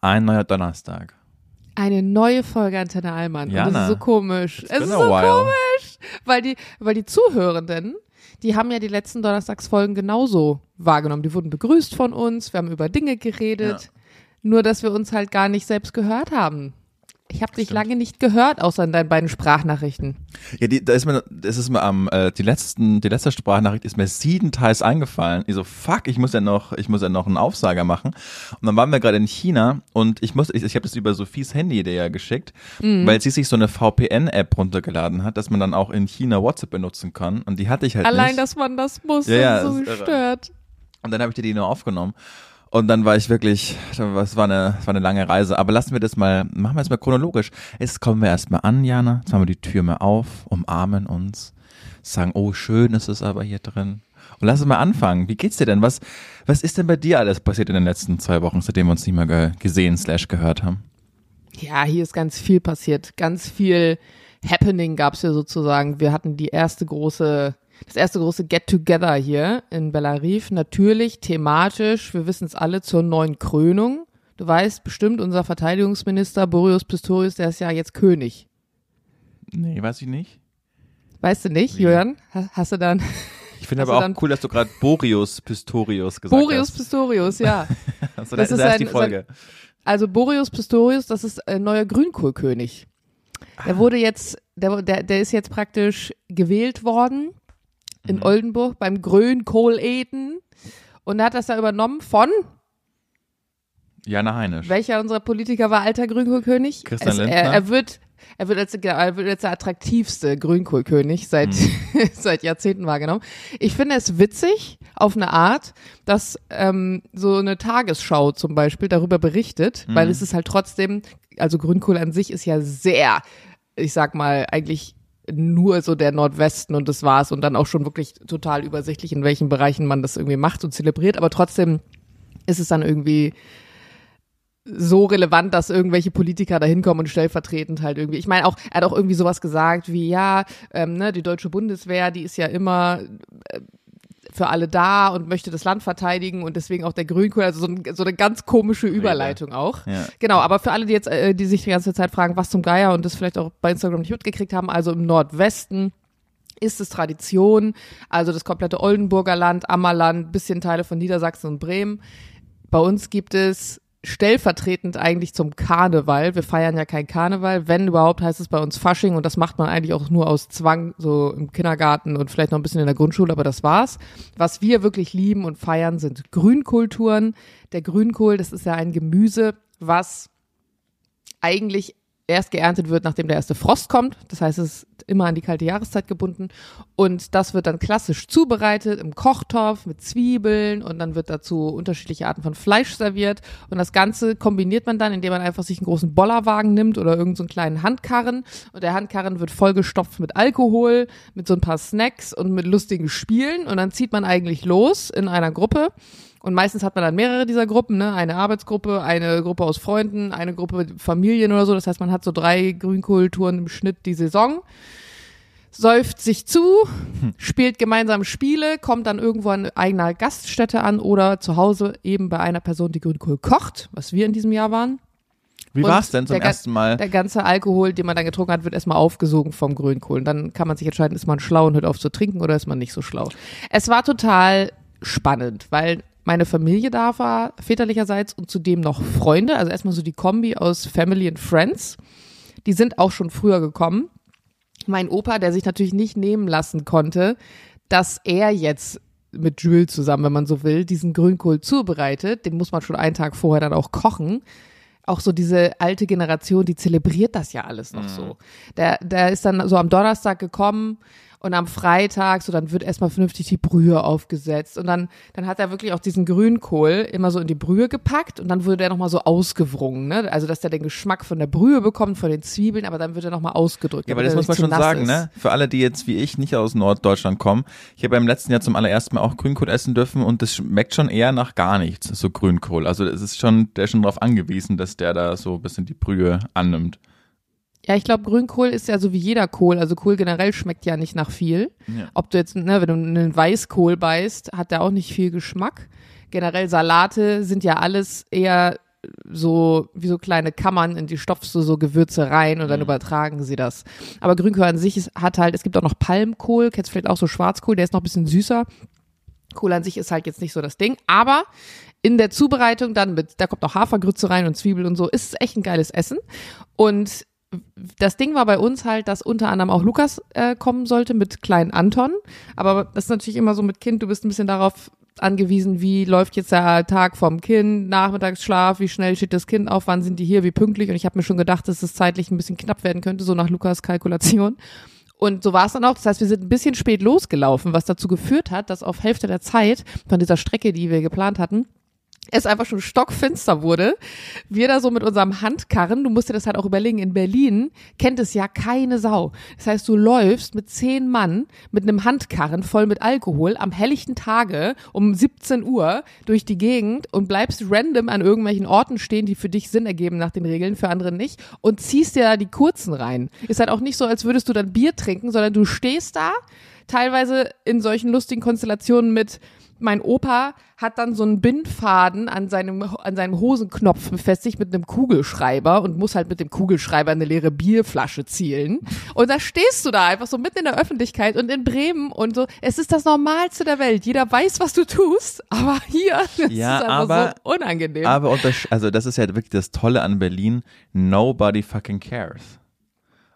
Ein neuer Donnerstag. Eine neue Folge Antenne Allmann. Und das Jana, ist so komisch. Es ist so komisch. Weil die, weil die Zuhörenden, die haben ja die letzten Donnerstagsfolgen genauso wahrgenommen. Die wurden begrüßt von uns, wir haben über Dinge geredet. Nur, dass wir uns halt gar nicht selbst gehört haben. Ich habe dich lange nicht gehört, außer in deinen beiden Sprachnachrichten. Ja, die, da ist mir, das ist mir am, äh, die letzten, die letzte Sprachnachricht ist mir siebenteils eingefallen. Ich so, fuck, ich muss ja noch, ich muss ja noch einen Aufsager machen. Und dann waren wir gerade in China und ich muss, ich, ich habe das über Sophies Handy der ja geschickt, Mhm. weil sie sich so eine VPN-App runtergeladen hat, dass man dann auch in China WhatsApp benutzen kann. Und die hatte ich halt Allein, nicht. dass man das muss, Ja, ja, so gestört. Und dann habe ich dir die nur aufgenommen. Und dann war ich wirklich, es war eine, es war eine lange Reise. Aber lassen wir das mal, machen wir es mal chronologisch. Jetzt kommen wir erstmal an, Jana. Jetzt machen wir die Tür mal auf, umarmen uns, sagen, oh, schön ist es aber hier drin. Und lass uns mal anfangen. Wie geht's dir denn? Was, was ist denn bei dir alles passiert in den letzten zwei Wochen, seitdem wir uns nicht mehr ge gesehen slash gehört haben? Ja, hier ist ganz viel passiert. Ganz viel Happening gab's hier sozusagen. Wir hatten die erste große, das erste große Get-Together hier in Bellariv. Natürlich thematisch, wir wissen es alle, zur neuen Krönung. Du weißt bestimmt, unser Verteidigungsminister Boris Pistorius, der ist ja jetzt König. Nee, weiß ich nicht. Weißt du nicht, Wie? Jörn? Ha- Hast du dann Ich finde aber auch cool, dass du gerade Boreus Pistorius gesagt Boris hast. Pistorius, ja. Also, das das ist ist erst ein- die Folge. Also Boreas Pistorius, das ist ein neuer Grünkohlkönig. Der wurde jetzt, der, der, der ist jetzt praktisch gewählt worden in Mhm. Oldenburg beim Grünkohleten und er hat das da übernommen von, Jana Heinisch. welcher unserer Politiker war alter Grünkohlkönig? Christian es, Lindner? Er, er wird, er wird als, genau, er wird als der attraktivste Grünkohlkönig seit, Mhm. seit Jahrzehnten wahrgenommen. Ich finde es witzig auf eine Art, dass ähm, so eine Tagesschau zum Beispiel darüber berichtet, weil Mhm. es ist halt trotzdem, also Grünkohl an sich ist ja sehr, ich sag mal, eigentlich nur so der Nordwesten und das war's und dann auch schon wirklich total übersichtlich, in welchen Bereichen man das irgendwie macht und zelebriert, aber trotzdem ist es dann irgendwie so relevant, dass irgendwelche Politiker da hinkommen und stellvertretend halt irgendwie. Ich meine auch, er hat auch irgendwie sowas gesagt wie, ja, ähm, ne, die deutsche Bundeswehr, die ist ja immer äh, für alle da und möchte das Land verteidigen und deswegen auch der Grünkohl, also so, ein, so eine ganz komische Überleitung auch. Ja. Genau, aber für alle, die jetzt, äh, die sich die ganze Zeit fragen, was zum Geier und das vielleicht auch bei Instagram nicht mitgekriegt haben, also im Nordwesten ist es Tradition, also das komplette Oldenburger Land, Ammerland, bisschen Teile von Niedersachsen und Bremen. Bei uns gibt es stellvertretend eigentlich zum Karneval. Wir feiern ja kein Karneval. Wenn überhaupt, heißt es bei uns Fasching und das macht man eigentlich auch nur aus Zwang, so im Kindergarten und vielleicht noch ein bisschen in der Grundschule, aber das war's. Was wir wirklich lieben und feiern, sind Grünkulturen. Der Grünkohl, das ist ja ein Gemüse, was eigentlich erst geerntet wird, nachdem der erste Frost kommt. Das heißt, es immer an die kalte Jahreszeit gebunden. Und das wird dann klassisch zubereitet im Kochtopf mit Zwiebeln und dann wird dazu unterschiedliche Arten von Fleisch serviert. Und das Ganze kombiniert man dann, indem man einfach sich einen großen Bollerwagen nimmt oder irgendeinen so einen kleinen Handkarren. Und der Handkarren wird vollgestopft mit Alkohol, mit so ein paar Snacks und mit lustigen Spielen. Und dann zieht man eigentlich los in einer Gruppe. Und meistens hat man dann mehrere dieser Gruppen, ne? Eine Arbeitsgruppe, eine Gruppe aus Freunden, eine Gruppe mit Familien oder so. Das heißt, man hat so drei Grünkohltouren im Schnitt die Saison. Säuft sich zu, spielt gemeinsam Spiele, kommt dann irgendwo an eigener Gaststätte an oder zu Hause eben bei einer Person, die Grünkohl kocht, was wir in diesem Jahr waren. Wie Und war's denn zum ersten Mal? Der ganze Alkohol, den man dann getrunken hat, wird erstmal aufgesogen vom Grünkohl. Und dann kann man sich entscheiden, ist man schlau und hört auf zu trinken oder ist man nicht so schlau. Es war total spannend, weil meine Familie da war, väterlicherseits und zudem noch Freunde. Also erstmal so die Kombi aus Family and Friends. Die sind auch schon früher gekommen. Mein Opa, der sich natürlich nicht nehmen lassen konnte, dass er jetzt mit Jules zusammen, wenn man so will, diesen Grünkohl zubereitet. Den muss man schon einen Tag vorher dann auch kochen auch so diese alte Generation, die zelebriert das ja alles noch so. Der, der ist dann so am Donnerstag gekommen und am Freitag, so dann wird erstmal vernünftig die Brühe aufgesetzt und dann, dann hat er wirklich auch diesen Grünkohl immer so in die Brühe gepackt und dann wurde der nochmal so ausgewrungen, ne? Also, dass der den Geschmack von der Brühe bekommt, von den Zwiebeln, aber dann wird er nochmal ausgedrückt. Ja, aber das muss man schon sagen, ist. ne? Für alle, die jetzt wie ich nicht aus Norddeutschland kommen. Ich habe beim letzten Jahr zum allerersten Mal auch Grünkohl essen dürfen und das schmeckt schon eher nach gar nichts, so Grünkohl. Also es ist schon, der ist schon darauf angewiesen, dass der da so ein bisschen die Brühe annimmt. Ja, ich glaube, Grünkohl ist ja so wie jeder Kohl. Also Kohl generell schmeckt ja nicht nach viel. Ja. Ob du jetzt, ne, wenn du einen Weißkohl beißt, hat der auch nicht viel Geschmack. Generell Salate sind ja alles eher so wie so kleine Kammern, in die stopfst du so Gewürze rein und dann Mhm. übertragen sie das. Aber Grünkohl an sich ist, hat halt, es gibt auch noch Palmkohl, kennst vielleicht auch so Schwarzkohl, der ist noch ein bisschen süßer. Kohl an sich ist halt jetzt nicht so das Ding, aber in der Zubereitung dann mit, da kommt noch Hafergrütze rein und Zwiebel und so, ist es echt ein geiles Essen. Und das Ding war bei uns halt, dass unter anderem auch Lukas äh, kommen sollte mit kleinen Anton. Aber das ist natürlich immer so mit Kind, du bist ein bisschen darauf angewiesen, wie läuft jetzt der Tag vom Kind, Nachmittagsschlaf, wie schnell steht das Kind auf, wann sind die hier, wie pünktlich. Und ich habe mir schon gedacht, dass es zeitlich ein bisschen knapp werden könnte, so nach Lukas Kalkulation. Und so war es dann auch. Das heißt, wir sind ein bisschen spät losgelaufen, was dazu geführt hat, dass auf Hälfte der Zeit von dieser Strecke, die wir geplant hatten, es einfach schon stockfinster wurde. Wir da so mit unserem Handkarren, du musst dir das halt auch überlegen, in Berlin kennt es ja keine Sau. Das heißt, du läufst mit zehn Mann mit einem Handkarren voll mit Alkohol am helllichten Tage um 17 Uhr durch die Gegend und bleibst random an irgendwelchen Orten stehen, die für dich Sinn ergeben nach den Regeln, für andere nicht und ziehst dir da die kurzen rein. Ist halt auch nicht so, als würdest du dann Bier trinken, sondern du stehst da teilweise in solchen lustigen Konstellationen mit mein Opa hat dann so einen Bindfaden an seinem, an seinem Hosenknopf befestigt mit einem Kugelschreiber und muss halt mit dem Kugelschreiber eine leere Bierflasche zielen. Und da stehst du da einfach so mitten in der Öffentlichkeit und in Bremen und so. Es ist das Normalste der Welt. Jeder weiß, was du tust, aber hier Ja, ist einfach aber- so unangenehm. Aber also das ist ja wirklich das Tolle an Berlin. Nobody fucking cares.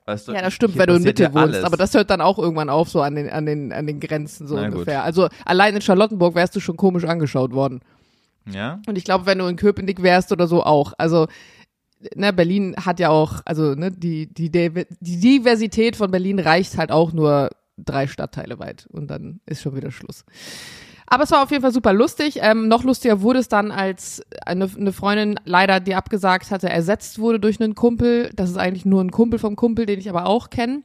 Weißt du, ja, das stimmt, wenn du in Mitte ja wohnst. alles. Aber das hört dann auch irgendwann auf, so an den, an den, an den Grenzen, so Na gut. ungefähr. Also allein in Charlottenburg wärst du schon komisch angeschaut worden. ja? Und ich glaube, wenn du in Köpenick wärst oder so auch. Also, ne, Berlin hat ja auch, also, ne, die, die, die Diversität von Berlin reicht halt auch nur drei Stadtteile weit. Und dann ist schon wieder Schluss. Aber es war auf jeden Fall super lustig. Ähm, noch lustiger wurde es dann, als eine, eine Freundin leider, die abgesagt hatte, ersetzt wurde durch einen Kumpel. Das ist eigentlich nur ein Kumpel vom Kumpel, den ich aber auch kenne.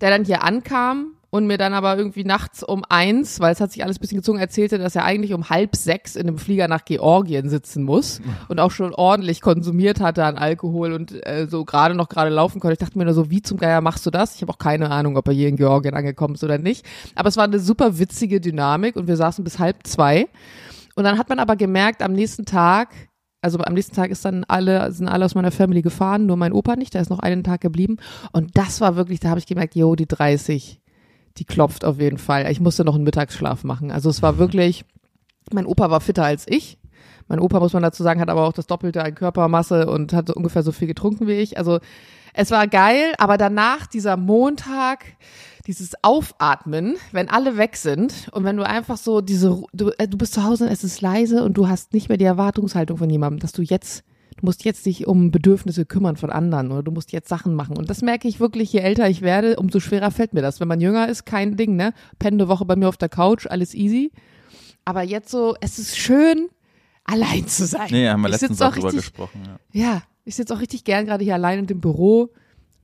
Der dann hier ankam und mir dann aber irgendwie nachts um eins, weil es hat sich alles ein bisschen gezogen, erzählte, dass er eigentlich um halb sechs in einem Flieger nach Georgien sitzen muss und auch schon ordentlich konsumiert hatte an Alkohol und äh, so gerade noch gerade laufen konnte. Ich dachte mir nur so, wie zum Geier machst du das? Ich habe auch keine Ahnung, ob er hier in Georgien angekommen ist oder nicht. Aber es war eine super witzige Dynamik und wir saßen bis halb zwei. Und dann hat man aber gemerkt, am nächsten Tag, also am nächsten Tag ist dann alle, sind alle aus meiner Family gefahren, nur mein Opa nicht, der ist noch einen Tag geblieben. Und das war wirklich, da habe ich gemerkt, yo, die 30, die klopft auf jeden Fall. Ich musste noch einen Mittagsschlaf machen. Also es war wirklich, mein Opa war fitter als ich. Mein Opa, muss man dazu sagen, hat aber auch das Doppelte an Körpermasse und hat so ungefähr so viel getrunken wie ich. Also es war geil, aber danach dieser Montag, dieses Aufatmen, wenn alle weg sind und wenn du einfach so diese, du, äh, du bist zu Hause und es ist leise und du hast nicht mehr die Erwartungshaltung von jemandem, dass du jetzt, musst jetzt dich um Bedürfnisse kümmern von anderen oder du musst jetzt Sachen machen. Und das merke ich wirklich, je älter ich werde, umso schwerer fällt mir das. Wenn man jünger ist, kein Ding, ne? Penne eine Woche bei mir auf der Couch, alles easy. Aber jetzt so, es ist schön, allein zu sein. Nee, haben wir ich letztens auch drüber richtig, gesprochen. Ja. ja, ich sitze auch richtig gern gerade hier allein in dem Büro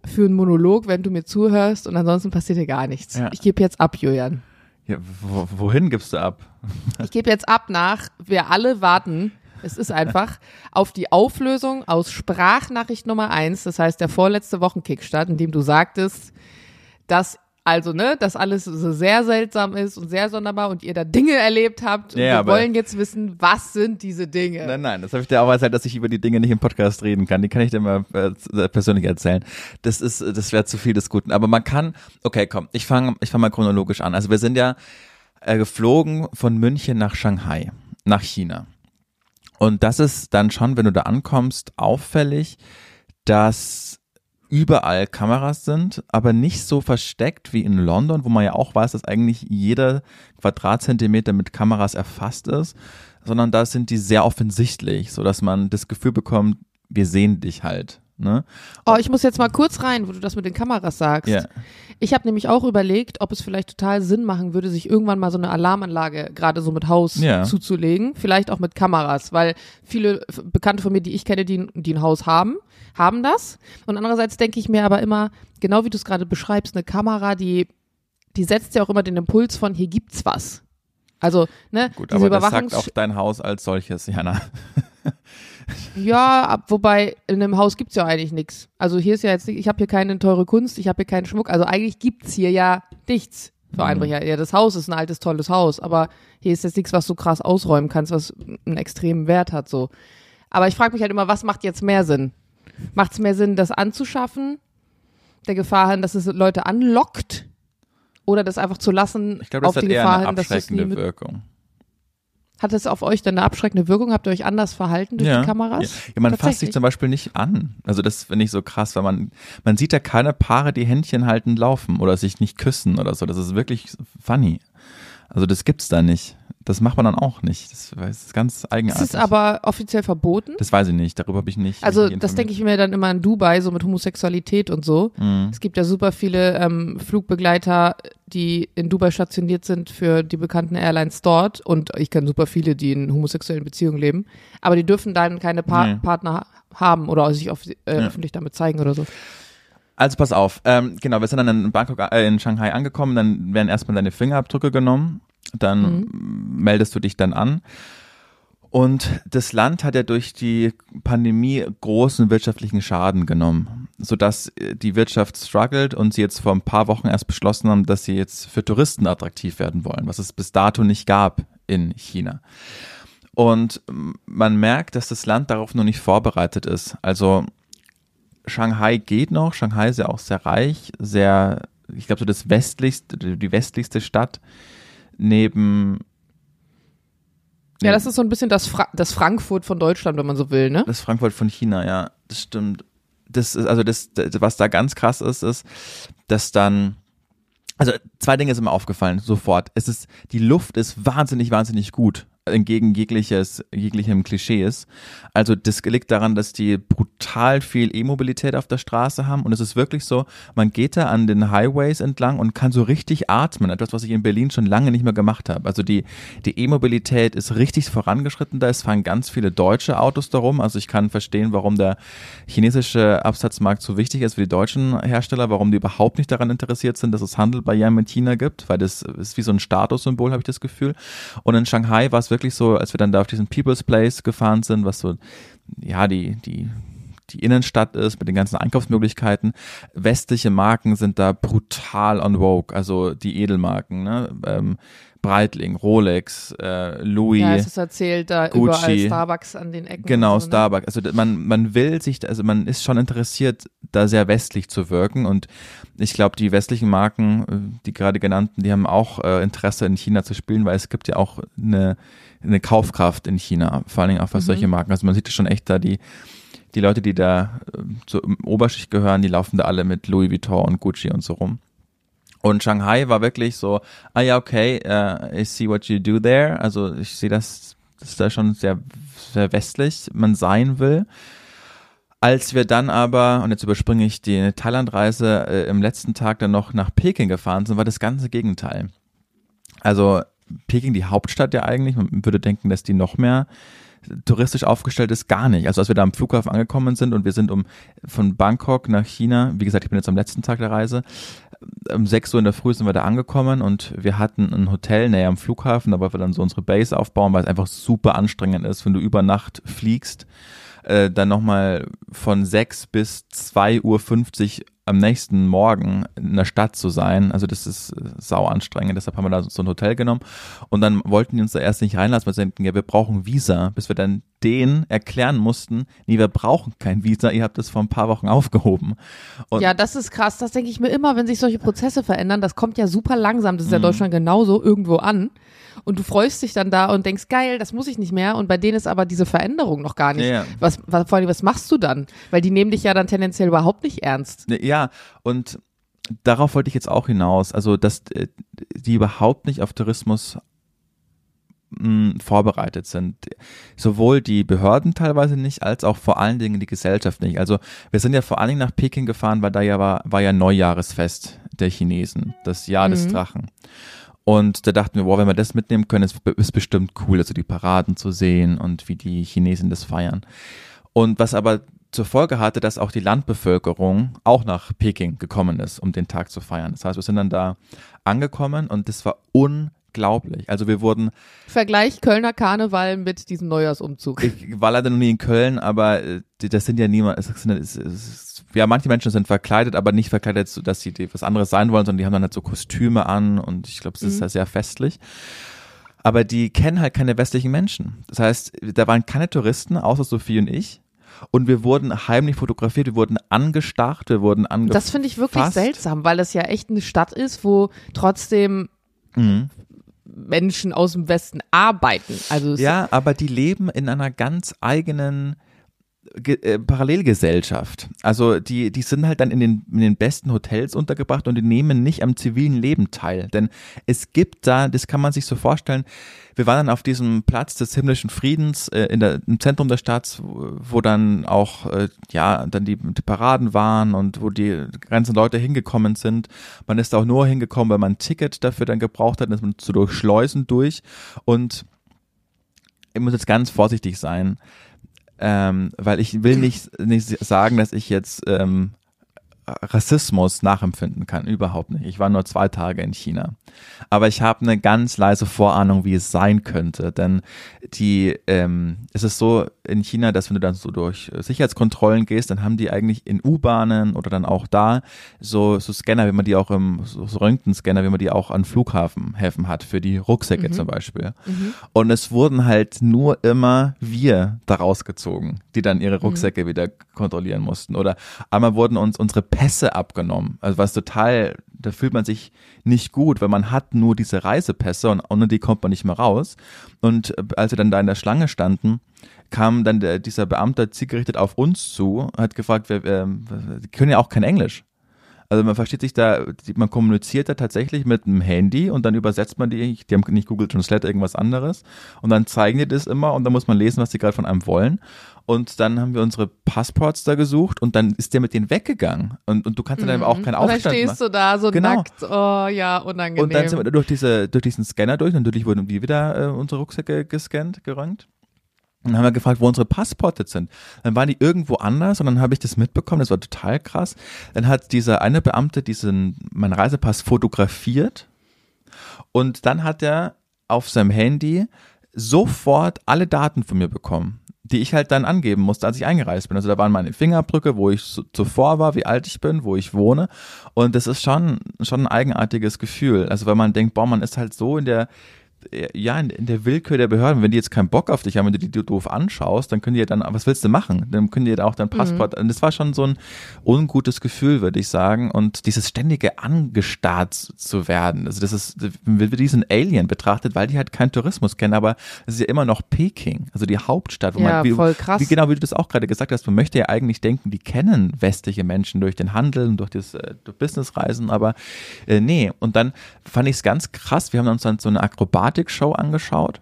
für einen Monolog, wenn du mir zuhörst und ansonsten passiert hier gar nichts. Ja. Ich gebe jetzt ab, Julian. Ja, wo, wohin gibst du ab? Ich gebe jetzt ab nach, wir alle warten, es ist einfach, auf die Auflösung aus Sprachnachricht Nummer eins, das heißt der vorletzte Wochenkickstart, in dem du sagtest, dass also, ne, dass alles so sehr seltsam ist und sehr sonderbar und ihr da Dinge erlebt habt. Und Ja, wir wollen jetzt wissen, was sind diese Dinge? Nein, nein, das habe ich dir auch erzählt, dass ich über die Dinge nicht im Podcast reden kann. Die kann ich dir mal äh, persönlich erzählen. Das ist, das wäre zu viel des Guten. Aber man kann, okay, komm, ich fange ich fang mal chronologisch an. Also wir sind ja äh, geflogen von München nach Shanghai, nach China. Und das ist dann schon, wenn du da ankommst, auffällig, dass überall Kameras sind, aber nicht so versteckt wie in London, wo man ja auch weiß, dass eigentlich jeder Quadratzentimeter mit Kameras erfasst ist, sondern da sind die sehr offensichtlich, so dass man das Gefühl bekommt, wir sehen dich halt. Ne? Oh, ich muss jetzt mal kurz rein, wo du das mit den Kameras sagst. Ja. Ich habe nämlich auch überlegt, ob es vielleicht total Sinn machen würde, sich irgendwann mal so eine Alarmanlage gerade so mit Haus Ja. zuzulegen, vielleicht auch mit Kameras, weil viele Bekannte von mir, die ich kenne, die, die ein Haus haben, haben das. Und andererseits denke ich mir aber immer, genau wie du es gerade beschreibst, eine Kamera, die die setzt ja auch immer den Impuls von hier gibt's was. Also, ne, Gut, diese aber das sagt auch dein Haus als solches, Jana. Ja, ab, wobei in einem Haus gibt's ja eigentlich nichts. Also hier ist ja jetzt, ich habe hier keine teure Kunst, ich habe hier keinen Schmuck. Also eigentlich gibt's hier ja nichts für Einbrecher. Ja, das Haus ist ein altes, tolles Haus, aber hier ist jetzt nichts, was du krass ausräumen kannst, was einen extremen Wert hat. So. Aber ich frage mich halt immer, was macht jetzt mehr Sinn? Macht es mehr Sinn, das anzuschaffen, der Gefahr hin, dass es Leute anlockt? Oder das einfach zu lassen, Ich glaube, das auf hat die eher Gefahr eine hin, dass du es nie abschreckende mit Wirkung. Hat es auf euch dann eine abschreckende Wirkung? Habt ihr euch anders verhalten durch die Kameras? Ja, ja man fasst sich zum Beispiel nicht an. Also das finde ich so krass, weil man, man sieht ja keine Paare, die Händchen halten laufen oder sich nicht küssen oder so. Das ist wirklich funny. Also das gibt's da nicht. Das macht man dann auch nicht. Das ist ganz eigenartig. ist aber offiziell verboten. das weiß ich nicht. Darüber habe ich nicht. Also das denke ich mir dann immer in Dubai, so mit Homosexualität und so. Mhm. Es gibt ja super viele ähm, Flugbegleiter, die in Dubai stationiert sind für die bekannten Airlines dort. Und ich kenne super viele, die in homosexuellen Beziehungen leben. Aber die dürfen dann keine pa Nee. Partner ha- haben oder sich auf, äh, Ja. öffentlich damit zeigen oder so. Also pass auf, ähm, genau, wir sind dann in Bangkok, äh, in Shanghai angekommen, dann werden erstmal deine Fingerabdrücke genommen, dann meldest du dich dann an. Und das Land hat ja durch die Pandemie großen wirtschaftlichen Schaden genommen, sodass äh, die Wirtschaft struggelt und sie jetzt vor ein paar Wochen erst beschlossen haben, dass sie jetzt für Touristen attraktiv werden wollen, was es bis dato nicht gab in China. Und ähm, man merkt, dass das Land darauf noch nicht vorbereitet ist. Also Shanghai geht noch. Shanghai ist ja auch sehr reich, sehr, ich glaube, so das westlichste, die westlichste Stadt neben. Ja, das ist so ein bisschen das, Fra das Frankfurt von Deutschland, wenn man so will, ne? Das Frankfurt von China, ja, das stimmt. Das ist, also das, das, was da ganz krass ist, ist, dass dann, also zwei Dinge sind mir aufgefallen, sofort. Es ist, die Luft ist wahnsinnig, wahnsinnig gut, entgegen jegliches, jeglichem Klischees. Also das liegt daran, dass die brutal viel E-Mobilität auf der Straße haben und es ist wirklich so, man geht da an den Highways entlang und kann so richtig atmen, etwas, was ich in Berlin schon lange nicht mehr gemacht habe. Also die, E-Mobilität ist richtig vorangeschritten da, es fahren ganz viele deutsche Autos darum, also ich kann verstehen, warum der chinesische Absatzmarkt so wichtig ist für die deutschen Hersteller, warum die überhaupt nicht daran interessiert sind, dass es Handelbarrieren mit China gibt, weil das ist wie so ein Statussymbol, habe ich das Gefühl. Und in Shanghai war es wirklich so, als wir dann da auf diesen People's Place gefahren sind, was so, ja, die, die, die Innenstadt ist mit den ganzen Einkaufsmöglichkeiten. Westliche Marken sind da brutal on vogue, also die Edelmarken, ne? Ähm, Breitling, Rolex, äh, Louis. Ja, es ist erzählt, da Gucci. überall Starbucks an den Ecken. Genau, so, ne? Starbucks. Also man, man will sich, also man ist schon interessiert, da sehr westlich zu wirken. Und ich glaube, die westlichen Marken, äh, die gerade genannten, die haben auch äh, Interesse in China zu spielen, weil es gibt ja auch eine, eine Kaufkraft in China, vor allen Dingen auch was solche Marken. Also man sieht schon echt da die, die Leute, die da äh, zur Oberschicht gehören, die laufen da alle mit Louis Vuitton und Gucci und so rum. Und Shanghai war wirklich so, ah ja, okay, uh, I see what you do there. Also ich sehe das, das ist da schon sehr, sehr westlich man sein will. Als wir dann aber, und jetzt überspringe ich die Thailandreise, äh, im letzten Tag dann noch nach Peking gefahren sind, war das ganze Gegenteil. Also Peking, die Hauptstadt ja eigentlich, man würde denken, dass die noch mehr touristisch aufgestellt ist, gar nicht. Also als wir da am Flughafen angekommen sind und wir sind um von Bangkok nach China, wie gesagt, ich bin jetzt am letzten Tag der Reise, um 6 Uhr in der Früh sind wir da angekommen und wir hatten ein Hotel näher am Flughafen, da wollten wir dann so unsere Base aufbauen, weil es einfach super anstrengend ist, wenn du über Nacht fliegst, äh, dann nochmal von 6 bis 2.50 Uhr am nächsten Morgen in der Stadt zu sein. Also das ist sau anstrengend, deshalb haben wir da so ein Hotel genommen und dann wollten die uns da erst nicht reinlassen, weil sie denken, ja, wir brauchen Visa, bis wir dann denen erklären mussten, nee, wir brauchen kein Visa, ihr habt das vor ein paar Wochen aufgehoben. Und Ja, das ist krass. Das denke ich mir immer, wenn sich solche Prozesse verändern. Das kommt ja super langsam. Das ist ja Mhm. Deutschland genauso irgendwo an. Und du freust dich dann da und denkst, geil, das muss ich nicht mehr. Und bei denen ist aber diese Veränderung noch gar nicht. Ja, ja. Was, was, vor allem, was machst du dann? Weil die nehmen dich ja dann tendenziell überhaupt nicht ernst. Ne, Ja, und darauf wollte ich jetzt auch hinaus. Also, dass äh, die überhaupt nicht auf Tourismus mh, vorbereitet sind. Sowohl die Behörden teilweise nicht, als auch vor allen Dingen die Gesellschaft nicht. Also wir sind ja vor allen Dingen nach Peking gefahren, weil da ja war, war ja Neujahresfest der Chinesen, das Jahr des Mhm. Drachen. Und da dachten wir, boah, wenn wir das mitnehmen können, ist, ist bestimmt cool, also die Paraden zu sehen und wie die Chinesen das feiern. Und was aber zur Folge hatte, dass auch die Landbevölkerung auch nach Peking gekommen ist, um den Tag zu feiern. Das heißt, wir sind dann da angekommen und das war unglaublich. Also wir wurden, Vergleich Kölner Karneval mit diesem Neujahrsumzug. ich war leider noch nie in Köln, aber äh, das sind ja niemand, es sind, es, es, ja, manche Menschen sind verkleidet, aber nicht verkleidet, so dass sie was anderes sein wollen, sondern die haben dann halt so Kostüme an und ich glaube, es ist Mhm. ja sehr festlich. Aber die kennen halt keine westlichen Menschen. Das heißt, da waren keine Touristen, außer Sophie und ich. Und wir wurden heimlich fotografiert, wir wurden angestarrt, wir wurden angefasst. Das finde ich wirklich seltsam, weil es ja echt eine Stadt ist, wo trotzdem mhm. Menschen aus dem Westen arbeiten. Also ja, aber die leben in einer ganz eigenen äh, Parallelgesellschaft. Also die, die sind halt dann in den, in den besten Hotels untergebracht und die nehmen nicht am zivilen Leben teil. Denn es gibt da, das kann man sich so vorstellen, wir waren dann auf diesem Platz des himmlischen Friedens äh, in der, im Zentrum der Stadt, wo, wo dann auch, äh, ja, dann die, die Paraden waren und wo die ganzen Leute hingekommen sind. Man ist auch nur hingekommen, weil man ein Ticket dafür dann gebraucht hat, dass man zu durchschleusen durch und ich muss jetzt ganz vorsichtig sein ähm, weil ich will nicht, nicht sagen, dass ich jetzt ähm, Rassismus nachempfinden kann. Überhaupt nicht. Ich war nur zwei Tage in China. Aber ich habe eine ganz leise Vorahnung, wie es sein könnte. Denn die, ähm, es ist so in China, dass wenn du dann so durch Sicherheitskontrollen gehst, dann haben die eigentlich in U-Bahnen oder dann auch da so, so Scanner, wie man die auch im, so, Röntgenscanner, wie man die auch an Flughafenhäfen hat, für die Rucksäcke mhm. zum Beispiel. Mhm. Und es wurden halt nur immer wir daraus gezogen, die dann ihre mhm. Rucksäcke mhm. wieder kontrollieren mussten. Oder einmal wurden uns unsere Pässe abgenommen. Also was total, da fühlt man sich nicht gut, weil man hat nur diese Reisepässe und ohne die kommt man nicht mehr raus. Und äh, als wir dann da in der Schlange standen, kam dann der, dieser Beamter zielgerichtet auf uns zu, hat gefragt, wir, wir können ja auch kein Englisch. Also man versteht sich da, man kommuniziert da tatsächlich mit einem Handy und dann übersetzt man die, die haben nicht Google Translate, irgendwas anderes und dann zeigen die das immer und dann muss man lesen, was die gerade von einem wollen. Und dann haben wir unsere Passports da gesucht und dann ist der mit denen weggegangen. Und, und du kannst dann mhm. auch keinen Aufstand machen. Und dann stehst machen. du da so genau. nackt. Oh ja, unangenehm. Und dann sind wir durch, diese, durch diesen Scanner durch. Natürlich wurden wir wieder äh, unsere Rucksäcke gescannt, gerönt. Dann haben wir gefragt, wo unsere Passporte sind. Dann waren die irgendwo anders und dann habe ich das mitbekommen, das war total krass. Dann hat dieser eine Beamte diesen, meinen Reisepass fotografiert und dann hat er auf seinem Handy sofort alle Daten von mir bekommen, die ich halt dann angeben musste, als ich eingereist bin. Also da waren meine Fingerabdrücke, wo ich zuvor war, wie alt ich bin, wo ich wohne. Und das ist schon, schon ein eigenartiges Gefühl. Also weil man denkt, boah, man ist halt so in der, ja, in, in, der Willkür der Behörden, wenn die jetzt keinen Bock auf dich haben, wenn du die doof anschaust, dann können die ja dann, was willst du machen? Dann können die ja auch dein Passport, mhm. das war schon so ein ungutes Gefühl, würde ich sagen. Und dieses ständige angestarrt zu werden, also das ist, wie diesen Alien betrachtet, weil die halt keinen Tourismus kennen, aber es ist ja immer noch Peking, also die Hauptstadt, wo ja, man, wie, voll krass. wie genau, wie du das auch gerade gesagt hast, man möchte ja eigentlich denken, die kennen westliche Menschen durch den Handel und durch das äh, durch Businessreisen, aber äh, nee. Und dann fand ich es ganz krass, wir haben uns dann so eine Akrobatik Dramatik-Show angeschaut.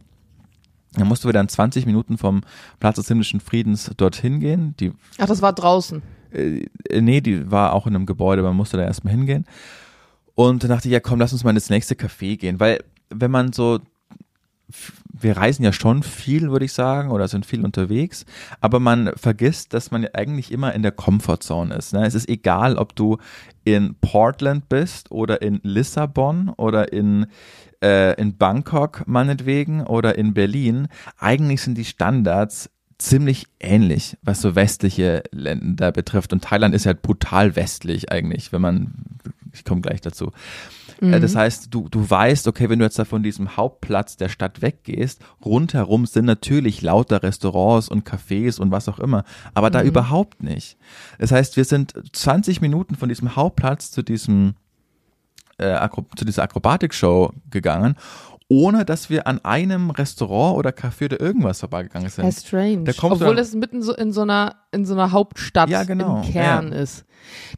Da mussten wir dann 20 Minuten vom Platz des himmlischen Friedens dorthin gehen. Die, Ach, das war draußen? Äh, nee, die war auch in einem Gebäude, man musste da erstmal hingehen. Und dann dachte ich, ja komm, lass uns mal ins nächste Café gehen, weil wenn man so wir reisen ja schon viel, würde ich sagen, oder sind viel unterwegs, aber man vergisst, dass man ja eigentlich immer in der Comfortzone ist. Ne? Es ist egal, ob du in Portland bist oder in Lissabon oder in äh, in Bangkok meinetwegen oder in Berlin, eigentlich sind die Standards ziemlich ähnlich, was so westliche Länder betrifft. Und Thailand ist halt brutal westlich eigentlich, wenn man, ich komme gleich dazu. Äh, mhm. Das heißt, du, du weißt, okay, wenn du jetzt da von diesem Hauptplatz der Stadt weggehst, rundherum sind natürlich lauter Restaurants und Cafés und was auch immer, aber mhm. da überhaupt nicht. Das heißt, wir sind 20 Minuten von diesem Hauptplatz zu diesem äh, zu dieser Akrobatik-Show gegangen, ohne dass wir an einem Restaurant oder Café oder irgendwas vorbeigegangen sind. Ja, strange. Obwohl es mitten so in so einer in so einer Hauptstadt ja, genau. im Kern ja. ist.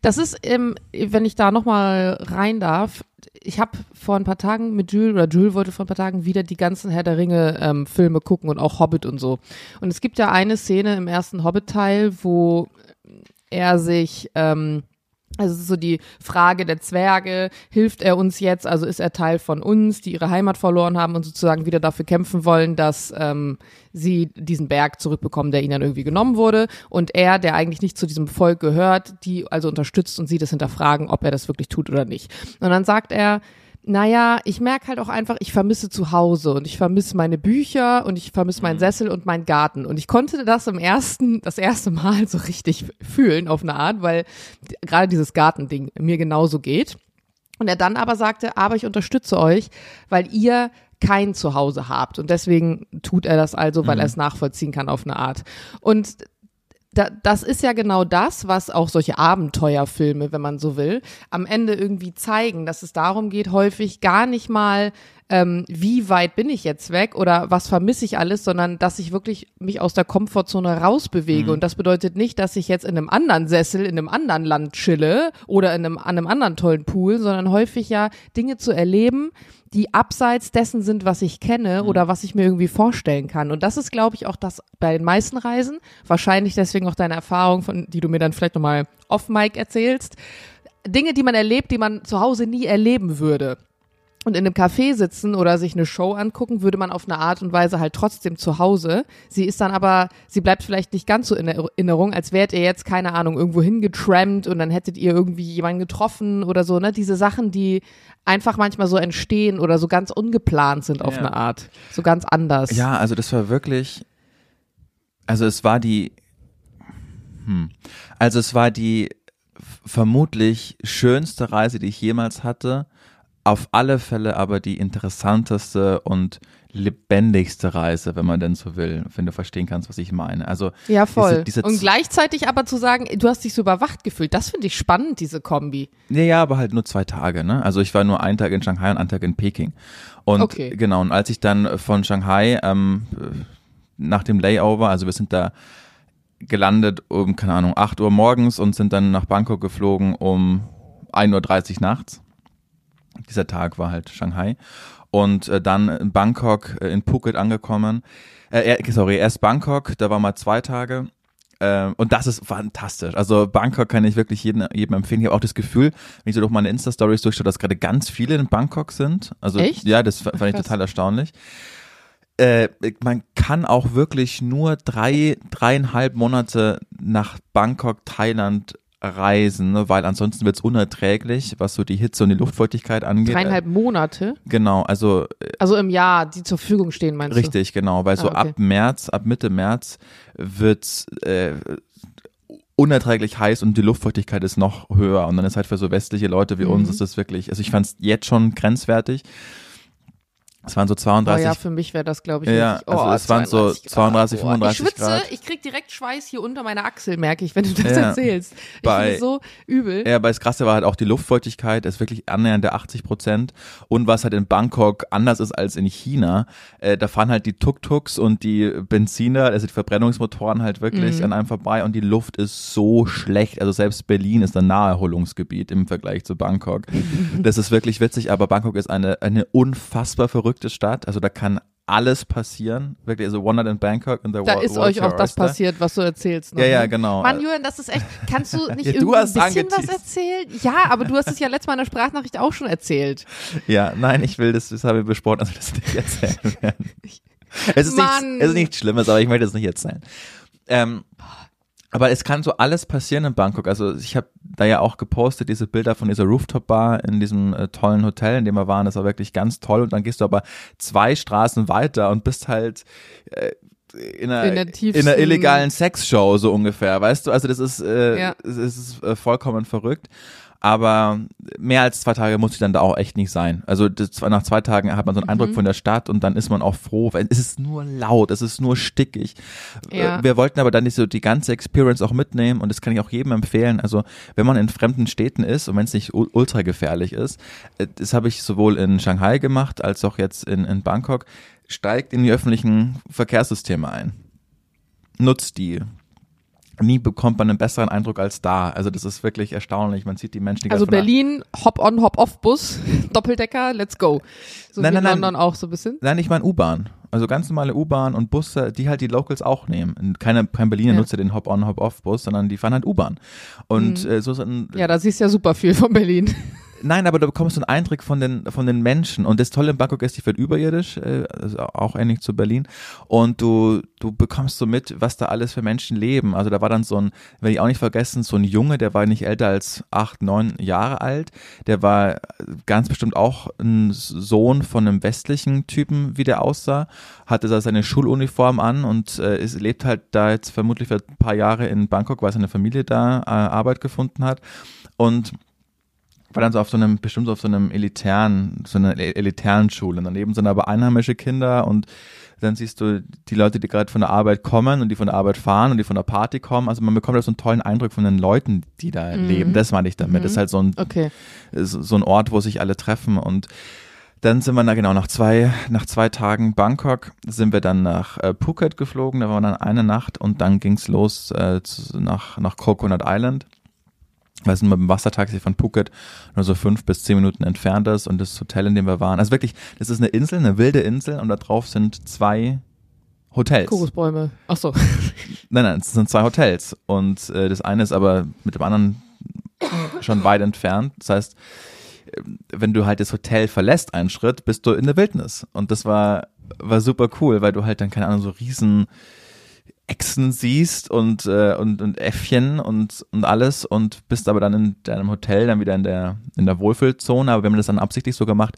Das ist, ähm, wenn ich da nochmal rein darf, ich habe vor ein paar Tagen mit Jules, oder Jules wollte vor ein paar Tagen wieder die ganzen Herr der Ringe ähm, Filme gucken und auch Hobbit und so. Und es gibt ja eine Szene im ersten Hobbit-Teil, wo er sich ähm, also es ist so die Frage der Zwerge, hilft er uns jetzt, also ist er Teil von uns, die ihre Heimat verloren haben und sozusagen wieder dafür kämpfen wollen, dass ähm, sie diesen Berg zurückbekommen, der ihnen irgendwie genommen wurde. Und er, der eigentlich nicht zu diesem Volk gehört, die also unterstützt und sie das hinterfragen, ob er das wirklich tut oder nicht. Und dann sagt er, naja, ich merke halt auch einfach, ich vermisse zu Hause und ich vermisse meine Bücher und ich vermisse meinen mhm. Sessel und meinen Garten. Und ich konnte das im ersten, das erste Mal so richtig fühlen auf eine Art, weil gerade dieses Gartending mir genauso geht. Und er dann aber sagte, aber ich unterstütze euch, weil ihr kein Zuhause habt. Und deswegen tut er das also, weil Mhm. er es nachvollziehen kann auf eine Art. Und da, das ist ja genau das, was auch solche Abenteuerfilme, wenn man so will, am Ende irgendwie zeigen, dass es darum geht, häufig gar nicht mal, ähm, wie weit bin ich jetzt weg oder was vermisse ich alles, sondern dass ich wirklich mich aus der Komfortzone rausbewege. Und das bedeutet nicht, dass ich jetzt in einem anderen Sessel, in einem anderen Land chille oder in einem, an einem anderen tollen Pool, sondern häufig ja Dinge zu erleben, die abseits dessen sind, was ich kenne oder was ich mir irgendwie vorstellen kann. Und das ist, glaube ich, auch das bei den meisten Reisen, wahrscheinlich deswegen auch deine Erfahrung, von, die du mir dann vielleicht nochmal off-Mic erzählst. Dinge, die man erlebt, die man zu Hause nie erleben würde. Und in einem Café sitzen oder sich eine Show angucken, würde man auf eine Art und Weise halt trotzdem zu Hause. Sie ist dann aber, sie bleibt vielleicht nicht ganz so in Erinnerung, als wärt ihr jetzt, keine Ahnung, irgendwo hingetrampt und dann hättet ihr irgendwie jemanden getroffen oder so, ne? Diese Sachen, die einfach manchmal so entstehen oder so ganz ungeplant sind auf Ja. eine Art. So ganz anders. Ja, also das war wirklich, also es war die, hm, also es war die vermutlich schönste Reise, die ich jemals hatte. Auf alle Fälle aber die interessanteste und lebendigste Reise, wenn man denn so will, wenn du verstehen kannst, was ich meine. Also Ja, voll. Diese, diese und gleichzeitig aber zu sagen, du hast dich so überwacht gefühlt, das finde ich spannend, diese Kombi. Ja, ja, aber halt nur zwei Tage, ne? Also ich war nur einen Tag in Shanghai und einen Tag in Peking. Und Okay. genau, und als ich dann von Shanghai ähm, nach dem Layover, also wir sind da gelandet um, keine Ahnung, 8 Uhr morgens und sind dann nach Bangkok geflogen um 1.30 Uhr nachts. Dieser Tag war halt Shanghai. Und äh, dann in Bangkok, äh, in Phuket angekommen. Äh, sorry, erst Bangkok, da war mal zwei Tage. Ähm, und das ist fantastisch. Also Bangkok kann ich wirklich jedem, jedem empfehlen. Ich habe auch das Gefühl, wenn ich so durch meine Insta-Stories durchschaue, dass gerade ganz viele in Bangkok sind. Also Echt? ja, das fand ich krass. total erstaunlich. Äh, man kann auch wirklich nur drei, dreieinhalb Monate nach Bangkok, Thailand reisen, ne, weil ansonsten wird's unerträglich, was so die Hitze und die Luftfeuchtigkeit angeht. Dreieinhalb Monate, Genau, also also im Jahr, die zur Verfügung stehen, meinst du? Richtig, genau, weil so Ah, okay. ab März, ab Mitte März wird's äh, unerträglich heiß und die Luftfeuchtigkeit ist noch höher und dann ist halt für so westliche Leute wie uns Mhm. ist das wirklich, also ich fand's jetzt schon grenzwertig. Es waren so Oh 32, ja, für mich wäre das, glaube ich, Ja, also oh, es waren so 32 32, Grad. 35 Ich schwitze, Grad. ich krieg direkt Schweiß hier unter meiner Achsel, merke ich, wenn du das Ja. erzählst. Ich Bei- finde es so übel. Ja, aber das Krasse war halt auch die Luftfeuchtigkeit, ist wirklich annähernd der 80 Prozent. Und was halt in Bangkok anders ist als in China, äh, da fahren halt die Tuk-Tuks und die Benziner, also die Verbrennungsmotoren halt wirklich Mhm. an einem vorbei und die Luft ist so schlecht. Also selbst Berlin ist ein Naherholungsgebiet im Vergleich zu Bangkok. Das ist wirklich witzig, aber Bangkok ist eine, eine unfassbar verrückte Stadt. Also da kann alles passieren. Wirklich, also One Night in Bangkok and the Da world, ist euch auch das passiert, was du erzählst. noch, Ja, ja, ne? genau. Mann, Julian, das ist echt, kannst du nicht Ja, du ein bisschen was angeteased. erzählen? Ja, aber du hast es ja letztes Mal in der Sprachnachricht auch schon erzählt. Ja, nein, ich will das, das habe ich besprochen, dass wir das nicht erzählen werden. Es ist, nichts, es ist nichts Schlimmes, aber ich möchte es nicht erzählen. Ähm, aber es kann so alles passieren in Bangkok. Also ich habe da ja auch gepostet, diese Bilder von dieser Rooftop-Bar in diesem äh, tollen Hotel, in dem wir waren. Das war wirklich ganz toll. Und dann gehst du aber zwei Straßen weiter und bist halt äh, in einer, In der in einer illegalen Sexshow so ungefähr, weißt du? Also das ist, äh, Ja. es ist äh, vollkommen verrückt. Aber mehr als zwei Tage muss ich dann da auch echt nicht sein. Also das, nach zwei Tagen hat man so einen Mhm. Eindruck von der Stadt und dann ist man auch froh, weil es ist nur laut, es ist nur stickig. Ja. Äh, Wir wollten aber dann nicht so die ganze Experience auch mitnehmen und das kann ich auch jedem empfehlen. Also wenn man in fremden Städten ist und wenn es nicht ultra gefährlich ist, äh, das habe ich sowohl in Shanghai gemacht als auch jetzt in, in Bangkok, steigt in die öffentlichen Verkehrssysteme ein. Nutzt die. Nie bekommt man einen besseren Eindruck als da. Also das ist wirklich erstaunlich. Man sieht die Menschen, die Also Berlin, Hop-on, Hop-off-Bus, Doppeldecker, let's go. So Nein, nein, nein. London auch so ein bisschen. Nein, ich meine U-Bahn. Also ganz normale U-Bahn und Busse, die halt die Locals auch nehmen. Keine, kein Berliner Ja. nutzt ja den Hop-on, Hop-off-Bus, sondern die fahren halt U-Bahn. Und äh, so sind, Mhm. Ja, da siehst du ja super viel von Berlin. nein, aber da bekommst du einen Eindruck von den, von den Menschen. Und das Tolle in Bangkok ist, die wird überirdisch, äh, also auch ähnlich zu Berlin. Und du, du bekommst so mit, was da alles für Menschen leben. Also da war dann so ein, werde ich auch nicht vergessen, so ein Junge, der war nicht älter als acht, neun Jahre alt. Der war ganz bestimmt auch ein Sohn von einem westlichen Typen, wie der aussah. Hatte da seine Schuluniform an und äh, ist, lebt halt da jetzt vermutlich für ein paar Jahre in Bangkok, weil seine Familie da äh, Arbeit gefunden hat. Und war dann so auf so einem, bestimmt so auf so einem elitären, so einer e-, elitären Schule. Daneben sind aber einheimische Kinder und dann siehst du die Leute, die gerade von der Arbeit kommen und die von der Arbeit fahren und die von der Party kommen. Also man bekommt da so einen tollen Eindruck von den Leuten, die da mhm. leben. Das meine ich damit. Mhm. Das ist halt so ein, okay. so ein Ort, wo sich alle treffen und dann sind wir da genau nach zwei, nach zwei Tagen Bangkok sind wir dann nach äh, Phuket geflogen. Da waren wir dann eine Nacht und dann ging's los äh, zu, nach, nach Coconut Island. Weil es mit dem Wassertaxi von Phuket nur so fünf bis zehn Minuten entfernt ist und das Hotel, in dem wir waren. Also wirklich, das ist eine Insel, eine wilde Insel und da drauf sind zwei Hotels. Kokosbäume. Ach so. Nein, nein, es sind zwei Hotels und äh, das eine ist aber mit dem anderen schon weit entfernt. Das heißt, wenn du halt das Hotel verlässt, einen Schritt, bist du in der Wildnis. Und das war, war super cool, weil du halt dann, keine Ahnung, so riesen Echsen siehst und, äh, und, und Äffchen und, und alles und bist aber dann in deinem Hotel dann wieder in der, in der Wohlfühlzone. Aber wir haben das dann absichtlich so gemacht,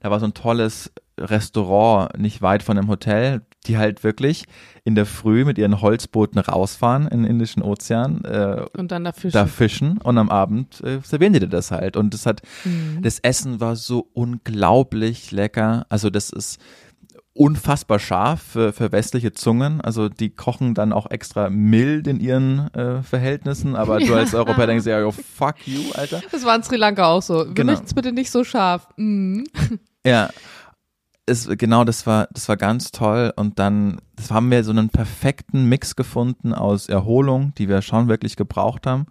da war so ein tolles Restaurant nicht weit von dem Hotel, die halt wirklich in der Früh mit ihren Holzbooten rausfahren in den Indischen Ozean äh, und dann da fischen. da fischen und am Abend äh, servieren die dir das halt und das hat mhm. das Essen war so unglaublich lecker also das ist unfassbar scharf für, für westliche Zungen. Also die kochen dann auch extra mild in ihren äh, Verhältnissen, aber du als Europäer denkst ja, oh, fuck you, Alter. Das war in Sri Lanka auch so. Wir genau. möchten es bitte nicht so scharf. Mhm. Ja, es, genau, das war, das war ganz toll. Und dann das haben wir so einen perfekten Mix gefunden aus Erholung, die wir schon wirklich gebraucht haben,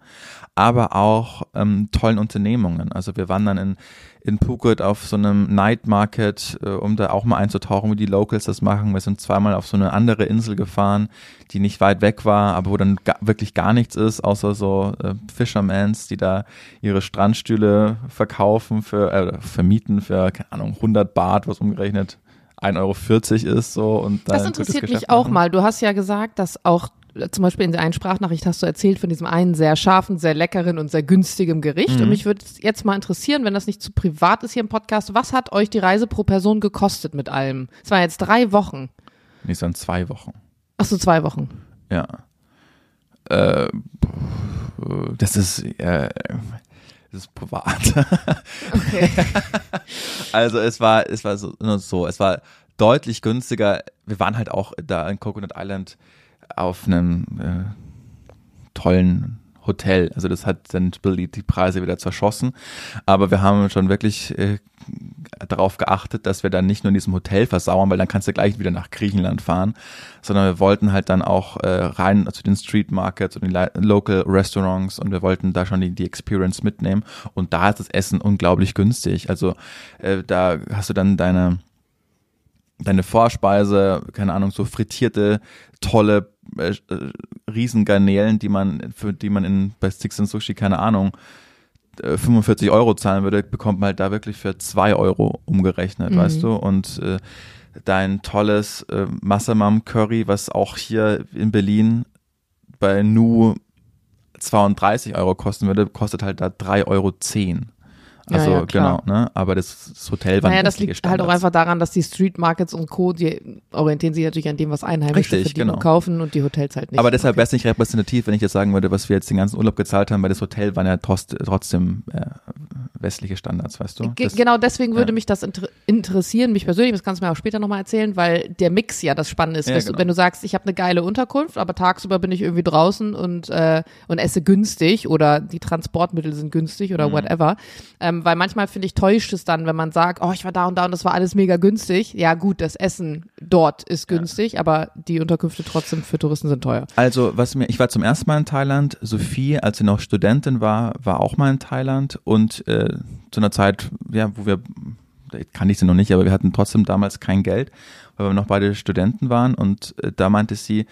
aber auch ähm, tollen Unternehmungen. Also wir waren dann in, in Phuket auf so einem Night Market, äh, um da auch mal einzutauchen, wie die Locals das machen. Wir sind zweimal auf so eine andere Insel gefahren, die nicht weit weg war, aber wo dann ga wirklich gar nichts ist, außer so äh, Fishermans, die da ihre Strandstühle verkaufen für, äh, vermieten für, keine Ahnung, 100 Baht, was umgerechnet 1,40 Euro ist so und da Das interessiert mich auch machen. mal. Du hast ja gesagt, dass auch zum Beispiel in der einen Sprachnachricht hast du erzählt von diesem einen sehr scharfen, sehr leckeren und sehr günstigen Gericht. Mhm. Und mich würde jetzt mal interessieren, wenn das nicht zu privat ist hier im Podcast, was hat euch die Reise pro Person gekostet mit allem? Es waren jetzt drei Wochen. Nee, es waren zwei Wochen. Ach so, zwei Wochen. Ja. Äh, das ist, äh, das ist privat. Okay. also es war, es war so, so, es war deutlich günstiger. Wir waren halt auch da in Coconut Island auf einem äh, tollen Hotel. Also das hat dann die, die Preise wieder zerschossen. Aber wir haben schon wirklich äh, darauf geachtet, dass wir dann nicht nur in diesem Hotel versauern, weil dann kannst du gleich wieder nach Griechenland fahren, sondern wir wollten halt dann auch äh, rein zu den Street Markets und den Local Restaurants und wir wollten da schon die, die Experience mitnehmen. Und da ist das Essen unglaublich günstig. Also äh, da hast du dann deine deine Vorspeise, keine Ahnung, so frittierte, tolle äh, äh Riesengarnelen, die man, für die man in bei Sticks and Sushi, keine Ahnung, 45 äh, Euro zahlen würde, bekommt man halt da wirklich für zwei Euro umgerechnet, mhm. weißt du? Und äh, dein tolles äh, Massamam Curry, was auch hier in Berlin bei Nu 32 Euro kosten würde, kostet halt da 3,10 Euro. Also ja, ja, genau, ne? Aber das, das Hotel war Naja, das liegt Standards. halt auch einfach daran, dass die Street Markets und Co., die orientieren sich natürlich an dem, was Einheimische Richtig, verdienen genau. und kaufen und die Hotels halt nicht. Aber deshalb okay. wäre es nicht repräsentativ, wenn ich jetzt sagen würde, was wir jetzt den ganzen Urlaub gezahlt haben, weil das Hotel waren ja trotzdem äh, westliche Standards, weißt du? Das, genau, deswegen würde mich das inter interessieren, mich persönlich, das kannst du mir auch später nochmal erzählen, weil der Mix ja das Spannende ist. Ja, genau. du, wenn du sagst, ich habe eine geile Unterkunft, aber tagsüber bin ich irgendwie draußen und, äh, und esse günstig oder die Transportmittel sind günstig oder mhm. whatever. Ähm, ähm, weil manchmal finde ich täuscht es dann, wenn man sagt, oh, ich war da und da und das war alles mega günstig. Ja gut, das Essen dort ist günstig, ja. aber die Unterkünfte trotzdem für Touristen sind teuer. Also was mir, ich war zum ersten Mal in Thailand. Sophie, als sie noch Studentin war, war auch mal in Thailand und äh, zu einer Zeit, ja, wo wir kann ich sie noch nicht, aber wir hatten trotzdem damals kein Geld, weil wir noch beide Studenten waren und äh, da meinte sie,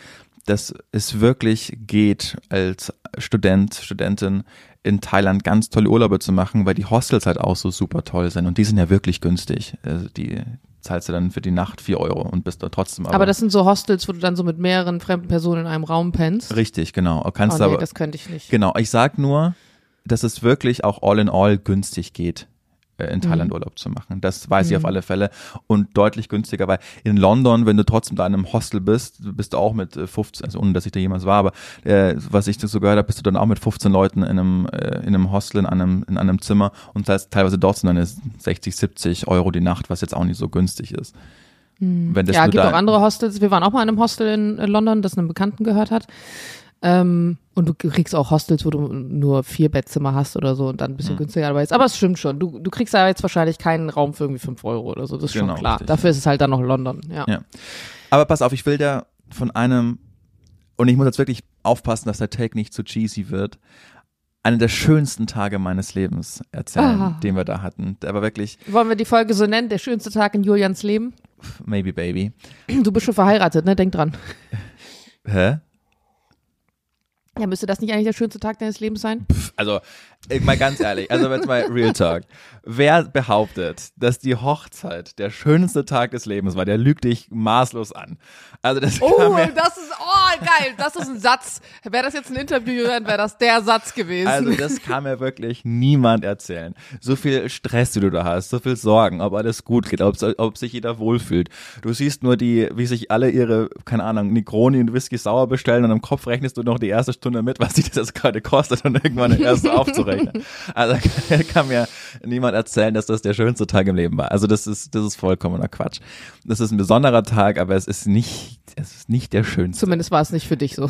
dass es wirklich geht, als Student, Studentin in Thailand ganz tolle Urlaube zu machen, weil die Hostels halt auch so super toll sind und die sind ja wirklich günstig. Also die zahlst du dann für die Nacht vier Euro und bist da trotzdem aber. Aber das sind so Hostels, wo du dann so mit mehreren fremden Personen in einem Raum pennst. Richtig, genau. Kannst oh, nee, aber, das könnte ich nicht. Genau, ich sag nur, dass es wirklich auch all in all günstig geht in Thailand Urlaub zu machen. Das weiß ich auf alle Fälle und deutlich günstiger, weil in London, wenn du trotzdem da in einem Hostel bist, bist du auch mit äh, 15, also ohne dass ich da jemals war, aber äh, was ich so gehört habe, bist du dann auch mit 15 Leuten in einem, äh, in einem Hostel, in einem, in einem Zimmer und das heißt, teilweise dort sind dann 60, 70 Euro die Nacht, was jetzt auch nicht so günstig ist. Wenn das ja, gibt auch andere Hostels. Wir waren auch mal in einem Hostel in äh, London, das einem Bekannten gehört hat. Ähm, und du kriegst auch Hostels, wo du nur vier Bettzimmer hast oder so und dann ein bisschen günstiger dabei ist. Aber es stimmt schon. Du, du kriegst da jetzt wahrscheinlich keinen Raum für irgendwie fünf Euro oder so. Das ist Genau, schon klar. richtig. Dafür ist es halt dann noch London. Ja. Ja. Aber pass auf, ich will da von einem, und ich muss jetzt wirklich aufpassen, dass der Take nicht zu cheesy wird, einen der schönsten Tage meines Lebens erzählen, Ah. den wir da hatten. Der war wirklich, Wollen wir die Folge so nennen? Der schönste Tag in Julians Leben? maybe baby. Du bist schon verheiratet, ne? Denk dran. Hä? Ja, müsste das nicht eigentlich der schönste Tag deines Lebens sein? Also, äh, mal ganz ehrlich, also jetzt mal Real Talk. Wer behauptet, dass die Hochzeit der schönste Tag des Lebens war, der lügt dich maßlos an. Also das Oh, kann mir, das ist, geil. Das ist ein Satz. Wäre das jetzt ein Interview, dann wäre das der Satz gewesen. Also das kann mir wirklich niemand erzählen. So viel Stress, die du da hast, so viel Sorgen, ob alles gut geht, ob, ob sich jeder wohlfühlt. Du siehst nur die, wie sich alle ihre, keine Ahnung, Negroni und Whisky sauer bestellen und im Kopf rechnest du noch die erste Stunde mit, was sich das gerade kostet und irgendwann erst aufzurechnen. Also kann mir niemand erzählen, dass das der schönste Tag im Leben war. Also das ist, das ist vollkommener Quatsch. Das ist ein besonderer Tag, aber es ist nicht, es ist nicht der schönste. Zumindest war es nicht für dich so.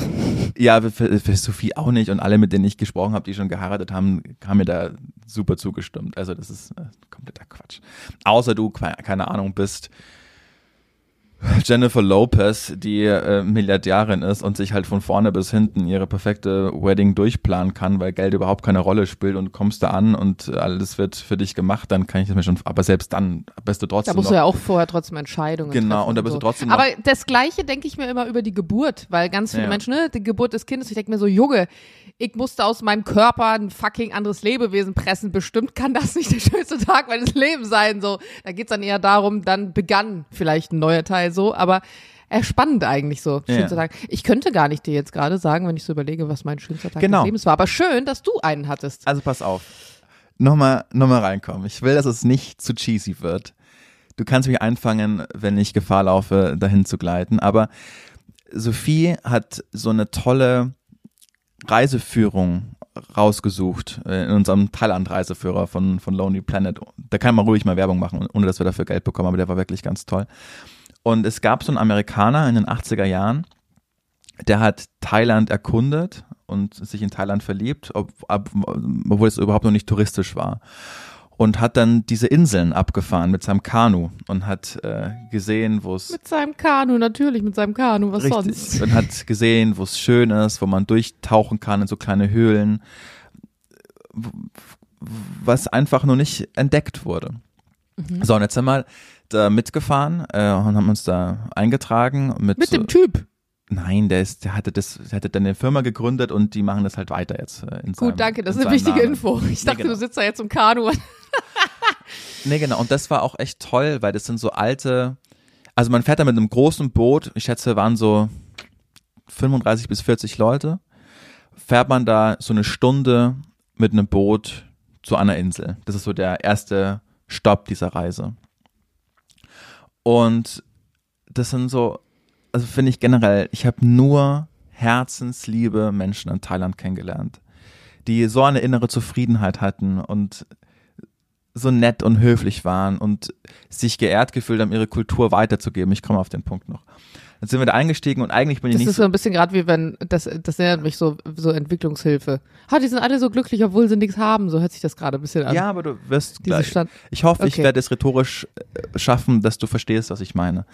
Ja, für, für Sophie auch nicht und alle, mit denen ich gesprochen habe, die schon geheiratet haben, haben mir da super zugestimmt. Also das ist äh, kompletter Quatsch. Außer du, ke- keine Ahnung, bist Jennifer Lopez, die äh, Milliardärin ist und sich halt von vorne bis hinten ihre perfekte Wedding durchplanen kann, weil Geld überhaupt keine Rolle spielt und kommst da an und alles wird für dich gemacht, dann kann ich das mir schon, aber selbst dann bist du Da trotzdem musst noch, du ja auch vorher trotzdem Entscheidungen Genau, und da bist so. du trotzdem noch- Aber das Gleiche denke ich mir immer über die Geburt, weil ganz viele Ja. Menschen, ne, die Geburt des Kindes, ich denke mir so, Junge, ich musste aus meinem Körper ein fucking anderes Lebewesen pressen. Bestimmt kann das nicht der schönste Tag meines Lebens sein. So, da geht's dann eher darum, dann begann vielleicht ein neuer Teil so, aber äh, spannend eigentlich so, Ja. schönster Tag. Ich könnte gar nicht dir jetzt gerade sagen, wenn ich so überlege, was mein schönster Tag Genau. des Lebens war. Aber schön, dass du einen hattest. Also pass auf. Nochmal, nochmal reinkommen. Ich will, dass es nicht zu cheesy wird. Du kannst mich einfangen, wenn ich Gefahr laufe, dahin zu gleiten. Aber Sophie hat so eine tolle Reiseführung rausgesucht äh, in unserem Thailand-Reiseführer von, von Lonely Planet. Da kann man ruhig mal Werbung machen, ohne dass wir dafür Geld bekommen, aber der war wirklich ganz toll. Und es gab so einen Amerikaner in den 80er Jahren, der hat Thailand erkundet und sich in Thailand verliebt, ob, ab, obwohl es überhaupt noch nicht touristisch war. Und hat dann diese Inseln abgefahren mit seinem Kanu und hat äh, gesehen, wo es Mit seinem Kanu, natürlich, mit seinem Kanu, was sonst? richtig und hat gesehen, wo es schön ist, wo man durchtauchen kann in so kleine Höhlen, was einfach nur nicht entdeckt wurde. Mhm. So, und jetzt wir da mitgefahren äh, und haben uns da eingetragen mit, Mit dem Typ. Nein, der ist, der hatte das, der hatte dann eine Firma gegründet und die machen das halt weiter jetzt. Äh, in seinem, Gut, danke, das ist eine wichtige Namen. Info. Ich dachte, genau. du sitzt da jetzt im Kanu. Nee, genau. Und das war auch echt toll, weil das sind so alte, also man fährt da mit einem großen Boot, ich schätze, waren so 35 bis 40 Leute, fährt man da so eine Stunde mit einem Boot zu einer Insel. Das ist so der erste Stopp dieser Reise. Und das sind so, also finde ich generell, ich habe nur herzensliebe Menschen in Thailand kennengelernt, die so eine innere Zufriedenheit hatten und so nett und höflich waren und sich geehrt gefühlt haben, ihre Kultur weiterzugeben. Ich komme auf den Punkt noch. Dann sind wir da eingestiegen und eigentlich bin ich Das nicht ist so ein bisschen gerade wie wenn, das, das erinnert mich so, so Entwicklungshilfe. Ha, die sind alle so glücklich, obwohl sie nichts haben. So hört sich das gerade ein bisschen an. Ja, aber du wirst gleich. Stand. Ich hoffe, ich Okay. werde es rhetorisch äh, schaffen, dass du verstehst, was ich meine.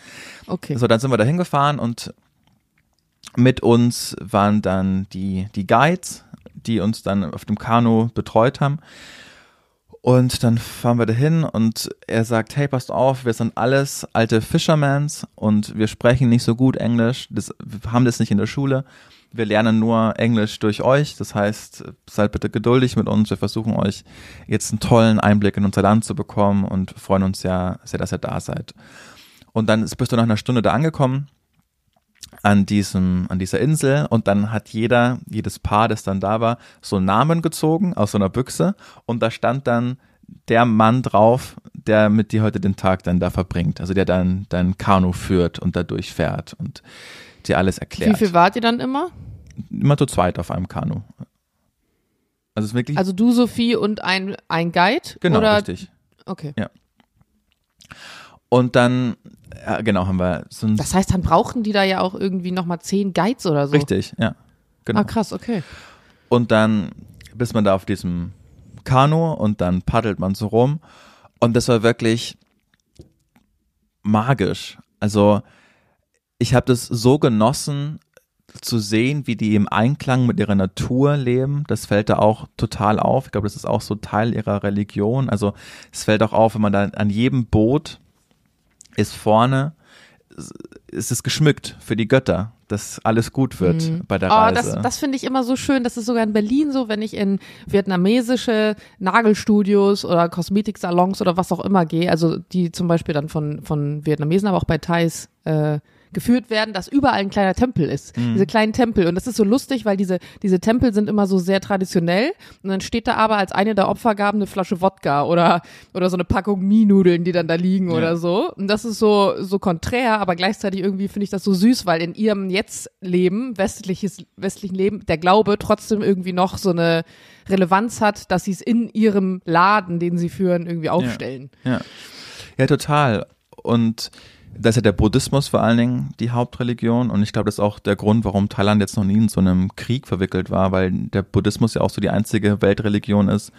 Okay. So, dann sind wir da hingefahren und mit uns waren dann die, die Guides, die uns dann auf dem Kanu betreut haben. Und dann fahren wir dahin und er sagt, hey, passt auf, wir sind alles alte Fishermans und wir sprechen nicht so gut Englisch, das, wir haben das nicht in der Schule. Wir lernen nur Englisch durch euch, das heißt, seid bitte geduldig mit uns, wir versuchen euch jetzt einen tollen Einblick in unser Land zu bekommen und freuen uns sehr, sehr, dass ihr da seid. Und dann bist du nach einer Stunde da angekommen an diesem, an dieser Insel und dann hat jeder, jedes Paar, das dann da war, so einen Namen gezogen aus so einer Büchse und da stand dann der Mann drauf, der mit dir heute den Tag dann da verbringt. Also der dann dein Kanu führt und da durchfährt und dir alles erklärt. Wie viel wart ihr dann immer? Immer zu zweit auf einem Kanu. Also es ist wirklich. Also du, Sophie und ein, ein Guide? genau, oder? richtig. Okay. Und dann, ja, genau, haben wir so ein. Das heißt, dann brauchen die da ja auch irgendwie nochmal zehn Guides oder so. richtig, ja. Genau. Ah, krass, okay. Und dann bist man da auf diesem Kanu und dann paddelt man so rum. Und das war wirklich magisch. Also ich habe das so genossen zu sehen, wie die im Einklang mit ihrer Natur leben. Das fällt da auch total auf. Ich glaube, das ist auch so Teil ihrer Religion. Also es fällt auch auf, wenn man da an jedem Boot ist vorne, ist es geschmückt für die Götter, dass alles gut wird bei der Oh, Reise. das, das finde ich immer so schön. Das ist sogar in Berlin so, wenn ich in vietnamesische Nagelstudios oder Kosmetiksalons oder was auch immer gehe, also die zum Beispiel dann von, von Vietnamesen, aber auch bei Thais äh, geführt werden, dass überall ein kleiner Tempel ist. Mhm. Diese kleinen Tempel. Und das ist so lustig, weil diese, diese Tempel sind immer so sehr traditionell. Und dann steht da aber als eine der Opfergaben eine Flasche Wodka oder, oder so eine Packung Mie-Nudeln, die dann da liegen Ja. oder so. Und das ist so, so konträr, aber gleichzeitig irgendwie finde ich das so süß, weil in ihrem Jetzt-Leben, westliches, westlichen Leben, der Glaube trotzdem irgendwie noch so eine Relevanz hat, dass sie es in ihrem Laden, den sie führen, irgendwie aufstellen. Ja. ja, total. Und das ist ja der Buddhismus vor allen Dingen die Hauptreligion. Und ich glaube, das ist auch der Grund, warum Thailand jetzt noch nie in so einem Krieg verwickelt war, weil der Buddhismus ja auch so die einzige Weltreligion ist,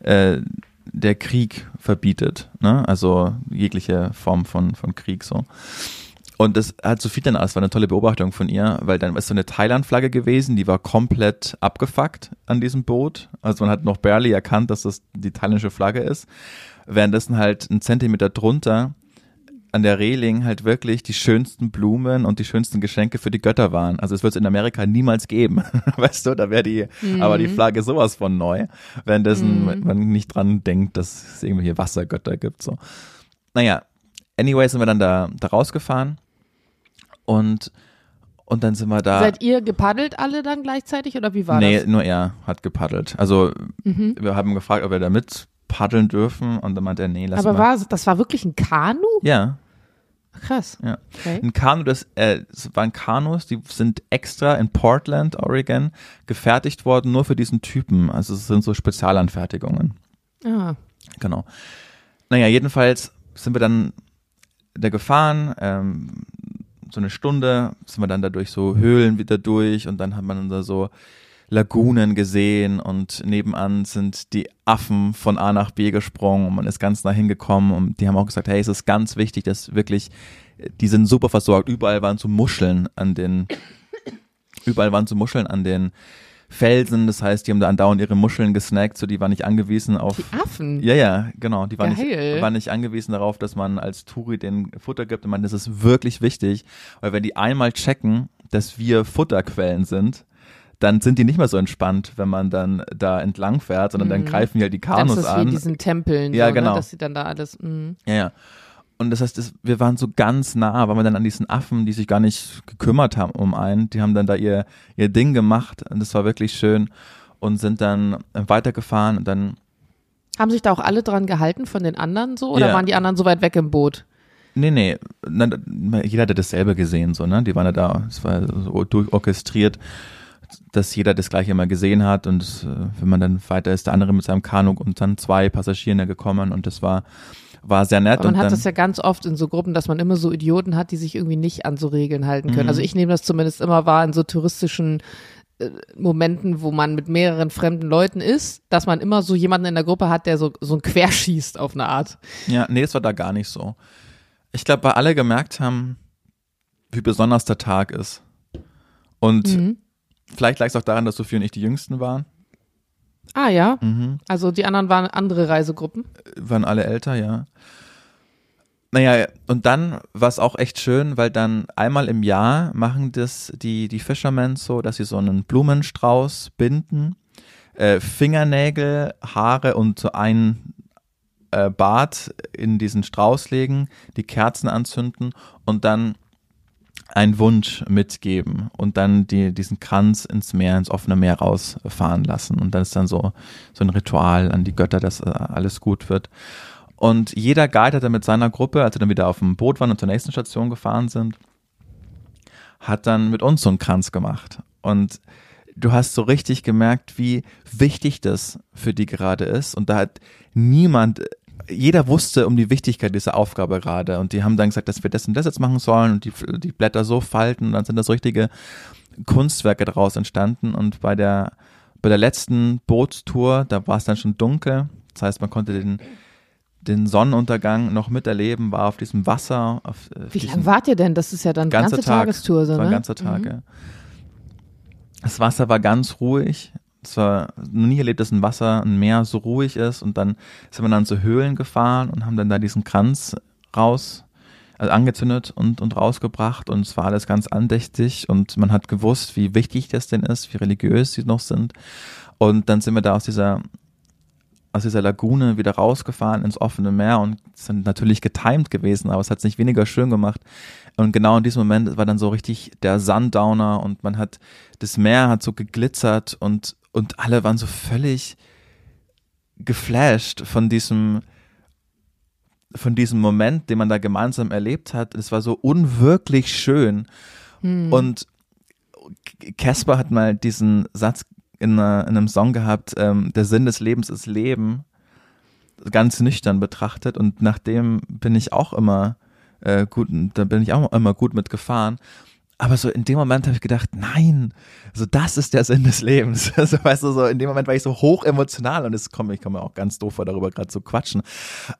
äh, der Krieg verbietet. Ne? Also jegliche Form von, von Krieg so. Und das hat Sophie dann, das war eine tolle Beobachtung von ihr, weil dann ist so eine Thailand-Flagge gewesen, die war komplett abgefuckt an diesem Boot. Also man hat noch barely erkannt, dass das die thailändische Flagge ist. Währenddessen halt ein Zentimeter drunter an der Reling halt wirklich die schönsten Blumen und die schönsten Geschenke für die Götter waren. Also es wird es in Amerika niemals geben. weißt du, da wäre die, aber die Flagge sowas von neu, währenddessen man nicht dran denkt, dass es irgendwelche Wassergötter gibt. So. Naja, anyway sind wir dann da, da rausgefahren und, und dann sind wir da. Seid ihr gepaddelt alle dann gleichzeitig oder wie war nee, das? nur er hat gepaddelt. Also Mhm. wir haben gefragt, ob wir da mit paddeln dürfen und dann meinte er, nee, lass Aber mal. war, das war wirklich ein Kanu? ja, Krass. ja. Okay. Ein Kanu, das äh, es waren Kanus, die sind extra in Portland, Oregon, gefertigt worden, nur für diesen Typen. Also es sind so Spezialanfertigungen. Ah. Genau. Naja, jedenfalls sind wir dann da gefahren, ähm, so eine Stunde sind wir dann da durch so Höhlen wieder durch und dann hat man da so Lagunen gesehen und nebenan sind die Affen von A nach B gesprungen und man ist ganz nah hingekommen und die haben auch gesagt, hey, es ist ganz wichtig, dass wirklich, die sind super versorgt. Überall waren so Muscheln an den, überall waren so Muscheln an den Felsen, das heißt, die haben da andauernd ihre Muscheln gesnackt, so die waren nicht angewiesen auf Die Affen. ja, ja, genau. Die waren Geil. nicht, waren nicht angewiesen darauf, dass man als Touri den Futter gibt. Und man, das ist wirklich wichtig, weil wenn die einmal checken, dass wir Futterquellen sind, dann sind die nicht mehr so entspannt, wenn man dann da entlang fährt, sondern dann greifen die halt die Das Kanus ist wie an. diesen Tempeln, Ja, so, genau. ne, dass sie dann da alles. mh. Ja, ja. Und das heißt, es, wir waren so ganz nah, weil wir dann an diesen Affen, die sich gar nicht gekümmert haben um einen, die haben dann da ihr, ihr Ding gemacht und das war wirklich schön und sind dann weitergefahren und dann Haben sich da auch alle dran gehalten von den anderen so? Oder Ja. waren die anderen so weit weg im Boot? Nee, nee, jeder hatte dasselbe gesehen, so, ne? Die waren ja da, es war so durchorchestriert, dass jeder das gleiche mal gesehen hat und äh, wenn man dann weiter ist, der andere mit seinem Kanu und dann zwei Passagieren da gekommen und das war, war sehr nett. Aber man und hat dann, das ja ganz oft in so Gruppen, dass man immer so Idioten hat, die sich irgendwie nicht an so Regeln halten können. Mhm. Also ich nehme das zumindest immer wahr in so touristischen äh, Momenten, wo man mit mehreren fremden Leuten ist, dass man immer so jemanden in der Gruppe hat, der so, so ein Querschießt auf eine Art. Ja, nee, das war da gar nicht so. Ich glaube, weil alle gemerkt haben, wie besonders der Tag ist. Und Mhm. Vielleicht lag es auch daran, dass Sophie und ich die Jüngsten waren. Ah ja, Mhm. also die anderen waren andere Reisegruppen. waren alle älter, ja. Naja, und dann war es auch echt schön, weil dann einmal im Jahr machen das die, die Fishermen so, dass sie so einen Blumenstrauß binden, äh, Fingernägel, Haare und so ein äh, Bart in diesen Strauß legen, die Kerzen anzünden und dann einen Wunsch mitgeben und dann die, diesen Kranz ins Meer, ins offene Meer rausfahren lassen. Und dann ist dann so, so ein Ritual an die Götter, dass äh, alles gut wird. Und jeder Guide hat dann mit seiner Gruppe, als wir dann wieder auf dem Boot waren und zur nächsten Station gefahren sind, hat dann mit uns so einen Kranz gemacht. Und du hast so richtig gemerkt, wie wichtig das für die gerade ist. Und da hat niemand jeder wusste um die Wichtigkeit dieser Aufgabe gerade und die haben dann gesagt, dass wir das und das jetzt machen sollen und die, die Blätter so falten und dann sind das richtige Kunstwerke daraus entstanden und bei der, bei der letzten Bootstour, da war es dann schon dunkel, das heißt, man konnte den, den Sonnenuntergang noch miterleben, war auf diesem Wasser. Auf, Wie lange wart ihr denn? Das ist ja dann ganze ganze Tag, Tagestour, so, ne? War ein ganzer Tag, mhm. ja. Das Wasser war ganz ruhig es war noch nie erlebt, dass ein Wasser, ein Meer so ruhig ist und dann sind wir dann zu Höhlen gefahren und haben dann da diesen Kranz raus, also angezündet und, und rausgebracht und es war alles ganz andächtig und man hat gewusst, wie wichtig das denn ist, wie religiös sie noch sind und dann sind wir da aus dieser aus dieser Lagune wieder rausgefahren ins offene Meer und sind natürlich getimed gewesen, aber es hat es nicht weniger schön gemacht. Und genau in diesem Moment war dann so richtig der Sundowner und man hat, das Meer hat so geglitzert und und alle waren so völlig geflasht von diesem von diesem Moment, den man da gemeinsam erlebt hat. Es war so unwirklich schön. Hm. Und Casper hat mal diesen Satz in, einer, in, einem Song gehabt, ähm, der Sinn des Lebens ist Leben, ganz nüchtern betrachtet. Und nachdem bin ich auch immer äh, gut, da bin ich auch immer gut mitgefahren aber so in dem Moment habe ich gedacht, nein, so das ist der Sinn des Lebens. Also, weißt du, so in dem Moment war ich so hoch emotional und es kommt, ich komme auch ganz doof vor, darüber gerade zu quatschen.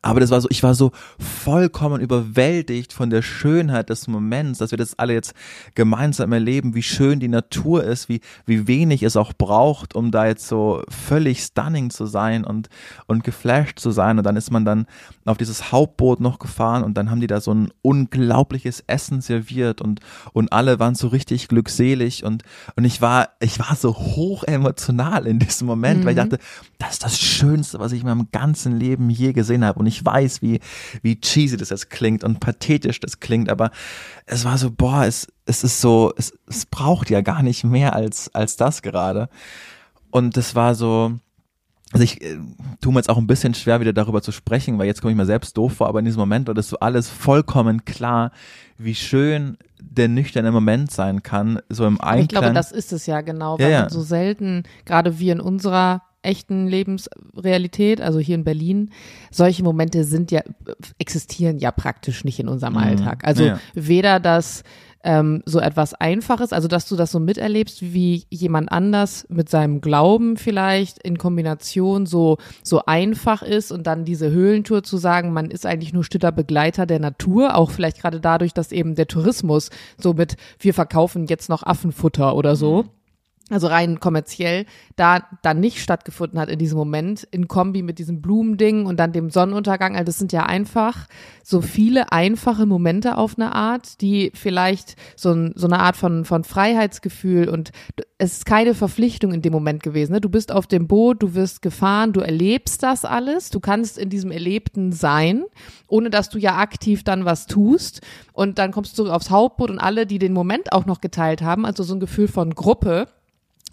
Aber das war so, ich war so vollkommen überwältigt von der Schönheit des Moments, dass wir das alle jetzt gemeinsam erleben, wie schön die Natur ist, wie, wie wenig es auch braucht, um da jetzt so völlig stunning zu sein und, und geflasht zu sein. Und dann ist man dann auf dieses Hauptboot noch gefahren und dann haben die da so ein unglaubliches Essen serviert und, und alle alle waren so richtig glückselig und, und ich war, ich war so hoch emotional in diesem Moment, mhm. weil ich mhm. dachte, das ist das Schönste, was ich in meinem ganzen Leben je gesehen habe. Und ich weiß, wie, wie cheesy das jetzt klingt und pathetisch das klingt, aber es war so, boah, es, es ist so, es, es braucht ja gar nicht mehr als, als das gerade. Und das war so, also ich äh, tue mir jetzt auch ein bisschen schwer, wieder darüber zu sprechen, weil jetzt komme ich mir selbst doof vor, aber in diesem Moment war das so alles vollkommen klar, wie schön der nüchterne Moment sein kann, so im Einklang. Ich glaube, das ist es ja genau, weil ja, ja. so selten, gerade wir in unserer echten Lebensrealität, also hier in Berlin, solche Momente sind ja, existieren ja praktisch nicht in unserem mhm. Alltag. Also ja. weder das ähm, so etwas Einfaches, also dass du das so miterlebst, wie jemand anders mit seinem Glauben vielleicht in Kombination so, so einfach ist und dann diese Höhlentour zu sagen, man ist eigentlich nur stiller Begleiter der Natur, auch vielleicht gerade dadurch, dass eben der Tourismus so mit, wir verkaufen jetzt noch Affenfutter oder so. Mhm also rein kommerziell, da dann nicht stattgefunden hat in diesem Moment, in Kombi mit diesem Blumending und dann dem Sonnenuntergang. Also das sind ja einfach so viele einfache Momente auf eine Art, die vielleicht so, ein, so eine Art von, von Freiheitsgefühl und es ist keine Verpflichtung in dem Moment gewesen. Ne? Du bist auf dem Boot, du wirst gefahren, du erlebst das alles, du kannst in diesem Erlebten sein, ohne dass du ja aktiv dann was tust. Und dann kommst du aufs Hauptboot und alle, die den Moment auch noch geteilt haben, also so ein Gefühl von Gruppe,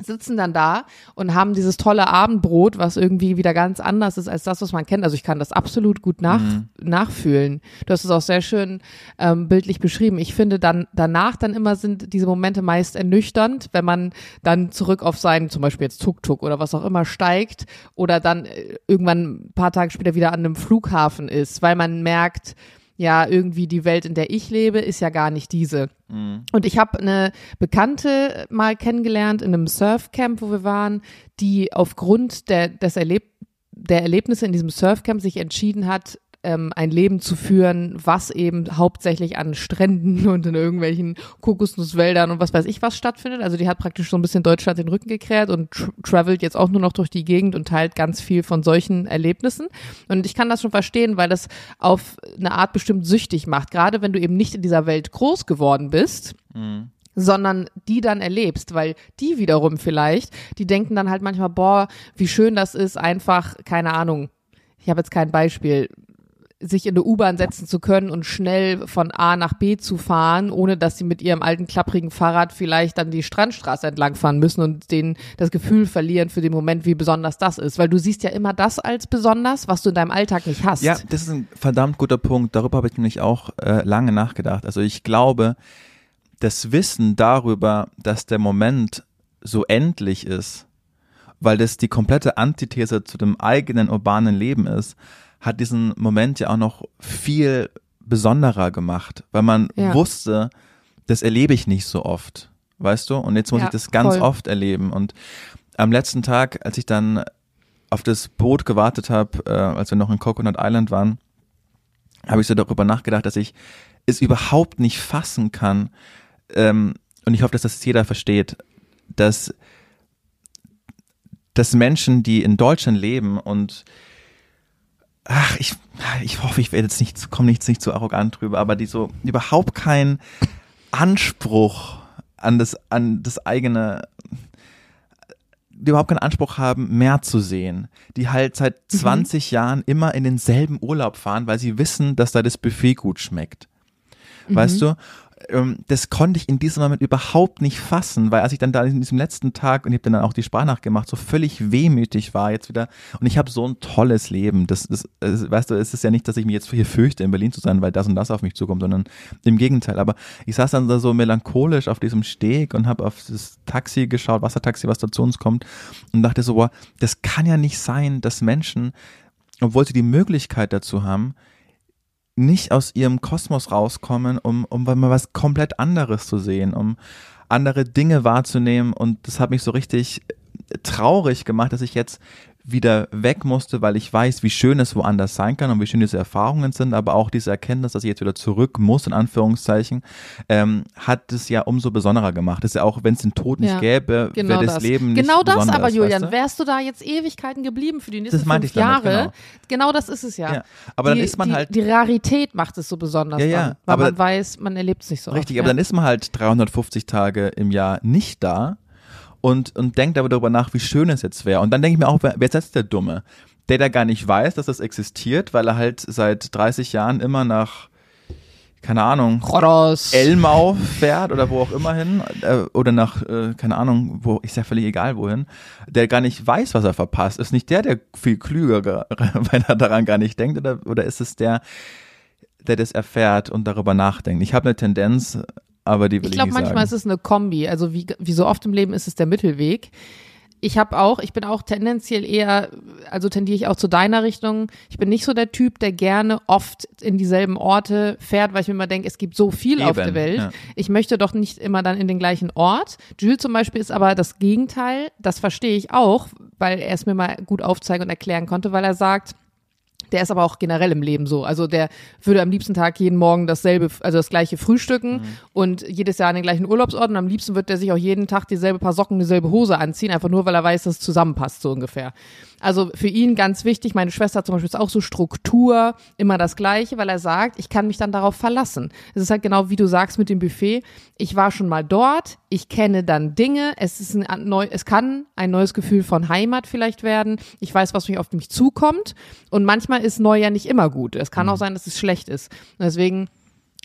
sitzen dann da und haben dieses tolle Abendbrot, was irgendwie wieder ganz anders ist als das, was man kennt. Also ich kann das absolut gut nach, mhm. nachfühlen. Du hast es auch sehr schön ähm, bildlich beschrieben. Ich finde dann danach dann immer sind diese Momente meist ernüchternd, wenn man dann zurück auf seinen, zum Beispiel jetzt Tuk-Tuk oder was auch immer steigt oder dann äh, irgendwann ein paar Tage später wieder an einem Flughafen ist, weil man merkt, ja, irgendwie die Welt, in der ich lebe, ist ja gar nicht diese. Mhm. Und ich habe eine Bekannte mal kennengelernt in einem Surfcamp, wo wir waren, die aufgrund der, des Erleb der Erlebnisse in diesem Surfcamp sich entschieden hat, ähm, ein Leben zu führen, was eben hauptsächlich an Stränden und in irgendwelchen Kokosnusswäldern und was weiß ich was stattfindet. Also die hat praktisch so ein bisschen Deutschland den Rücken gekehrt und tra travelt jetzt auch nur noch durch die Gegend und teilt ganz viel von solchen Erlebnissen. Und ich kann das schon verstehen, weil das auf eine Art bestimmt süchtig macht. Gerade wenn du eben nicht in dieser Welt groß geworden bist. Mhm sondern die dann erlebst, weil die wiederum vielleicht, die denken dann halt manchmal, boah, wie schön das ist, einfach, keine Ahnung, ich habe jetzt kein Beispiel, sich in eine U-Bahn setzen zu können und schnell von A nach B zu fahren, ohne dass sie mit ihrem alten klapprigen Fahrrad vielleicht dann die Strandstraße entlangfahren müssen und denen das Gefühl verlieren für den Moment, wie besonders das ist. Weil du siehst ja immer das als besonders, was du in deinem Alltag nicht hast. Ja, das ist ein verdammt guter Punkt. Darüber habe ich nämlich auch äh, lange nachgedacht. Also ich glaube, das Wissen darüber, dass der Moment so endlich ist, weil das die komplette Antithese zu dem eigenen urbanen Leben ist, hat diesen Moment ja auch noch viel besonderer gemacht, weil man Ja. wusste, das erlebe ich nicht so oft, weißt du? Und jetzt muss Ja, ich das ganz voll. oft erleben. Und am letzten Tag, als ich dann auf das Boot gewartet habe, äh, als wir noch in Coconut Island waren, habe ich so darüber nachgedacht, dass ich es überhaupt nicht fassen kann. Ähm, und ich hoffe, dass das jeder versteht, dass, dass Menschen, die in Deutschland leben und ach, ich, ich hoffe, ich werde jetzt nicht, komme nicht, nicht zu arrogant drüber, aber die so überhaupt keinen Anspruch an das, an das eigene, die überhaupt keinen Anspruch haben, mehr zu sehen. Die halt seit 20 Jahren immer in denselben Urlaub fahren, weil sie wissen, dass da das Buffet gut schmeckt. Weißt du? Ähm, Das konnte ich in diesem Moment überhaupt nicht fassen, weil als ich dann da in diesem letzten Tag und ich habe dann auch die Sprachnachricht gemacht, so völlig wehmütig war jetzt wieder und ich habe so ein tolles Leben. Das, das, das weißt du, es ist ja nicht, dass ich mich jetzt hier fürchte, in Berlin zu sein, weil das und das auf mich zukommt, sondern im Gegenteil. Aber ich saß dann da so melancholisch auf diesem Steg und habe auf das Taxi geschaut, Wassertaxi, was da zu uns kommt und dachte so, boah, das kann ja nicht sein, dass Menschen, obwohl sie die Möglichkeit dazu haben, nicht aus ihrem Kosmos rauskommen, um, um mal was komplett anderes zu sehen, um andere Dinge wahrzunehmen. Und das hat mich so richtig traurig gemacht, dass ich jetzt wieder weg musste, weil ich weiß, wie schön es woanders sein kann und wie schön diese Erfahrungen sind, aber auch diese Erkenntnis, dass ich jetzt wieder zurück muss, in Anführungszeichen, ähm, hat es ja umso besonderer gemacht. Das ist ja auch, wenn es den Tod nicht Ja, gäbe, Genau wäre das, das. Leben nicht genau das aber, Julian, weißt du? wärst du da jetzt Ewigkeiten geblieben für die nächsten fünf Jahre? genau. Genau das ist es ja. Ja, aber dann die, ist man die, halt Die Rarität macht es so besonders Ja, ja, dann, weil aber- man weiß, man erlebt es nicht so Richtig, oft. aber dann ist man halt 350 Tage im Jahr nicht da und, und denkt aber darüber nach, wie schön es jetzt wäre. Und dann denke ich mir auch, wer, wer ist jetzt der Dumme? Der, der gar nicht weiß, dass das existiert, weil er halt seit 30 Jahren immer nach, keine Ahnung, Rodos. Elmau fährt oder wo auch immer hin äh, oder nach, äh, keine Ahnung, wo, ist ja völlig egal wohin, der gar nicht weiß, was er verpasst. Ist nicht der, der viel klüger, weil er daran gar nicht denkt oder, oder ist es der, der das erfährt und darüber nachdenkt? Ich habe eine Tendenz, aber die will Ich ich, glaube, manchmal ist es eine Kombi. Also wie, wie so oft im Leben ist es der Mittelweg. Ich habe auch, ich bin auch tendenziell eher, also tendiere ich auch zu deiner Richtung. Ich bin nicht so der Typ, der gerne oft in dieselben Orte fährt, weil ich mir immer denke, es gibt so viel auf Eben, der Welt. ja. Ich möchte doch nicht immer dann in den gleichen Ort. Jules zum Beispiel ist aber das Gegenteil. Das verstehe ich auch, weil er es mir mal gut aufzeigen und erklären konnte, weil er sagt, der ist aber auch generell im Leben so. Also der würde am liebsten Tag jeden Morgen dasselbe, also das gleiche frühstücken Mhm. und jedes Jahr an den gleichen Urlaubsort und am liebsten wird der sich auch jeden Tag dieselbe Paar Socken, dieselbe Hose anziehen, einfach nur, weil er weiß, dass es zusammenpasst, so ungefähr. Also für ihn ganz wichtig, meine Schwester zum Beispiel ist auch so Struktur, immer das Gleiche, weil er sagt, ich kann mich dann darauf verlassen. Es ist halt genau wie du sagst mit dem Buffet. Ich war schon mal dort, ich kenne dann Dinge, es ist ein neu, es kann ein neues Gefühl von Heimat vielleicht werden. Ich weiß, was mich auf mich zukommt und manchmal ist neu ja nicht immer gut. Es kann auch sein, dass es schlecht ist. Und deswegen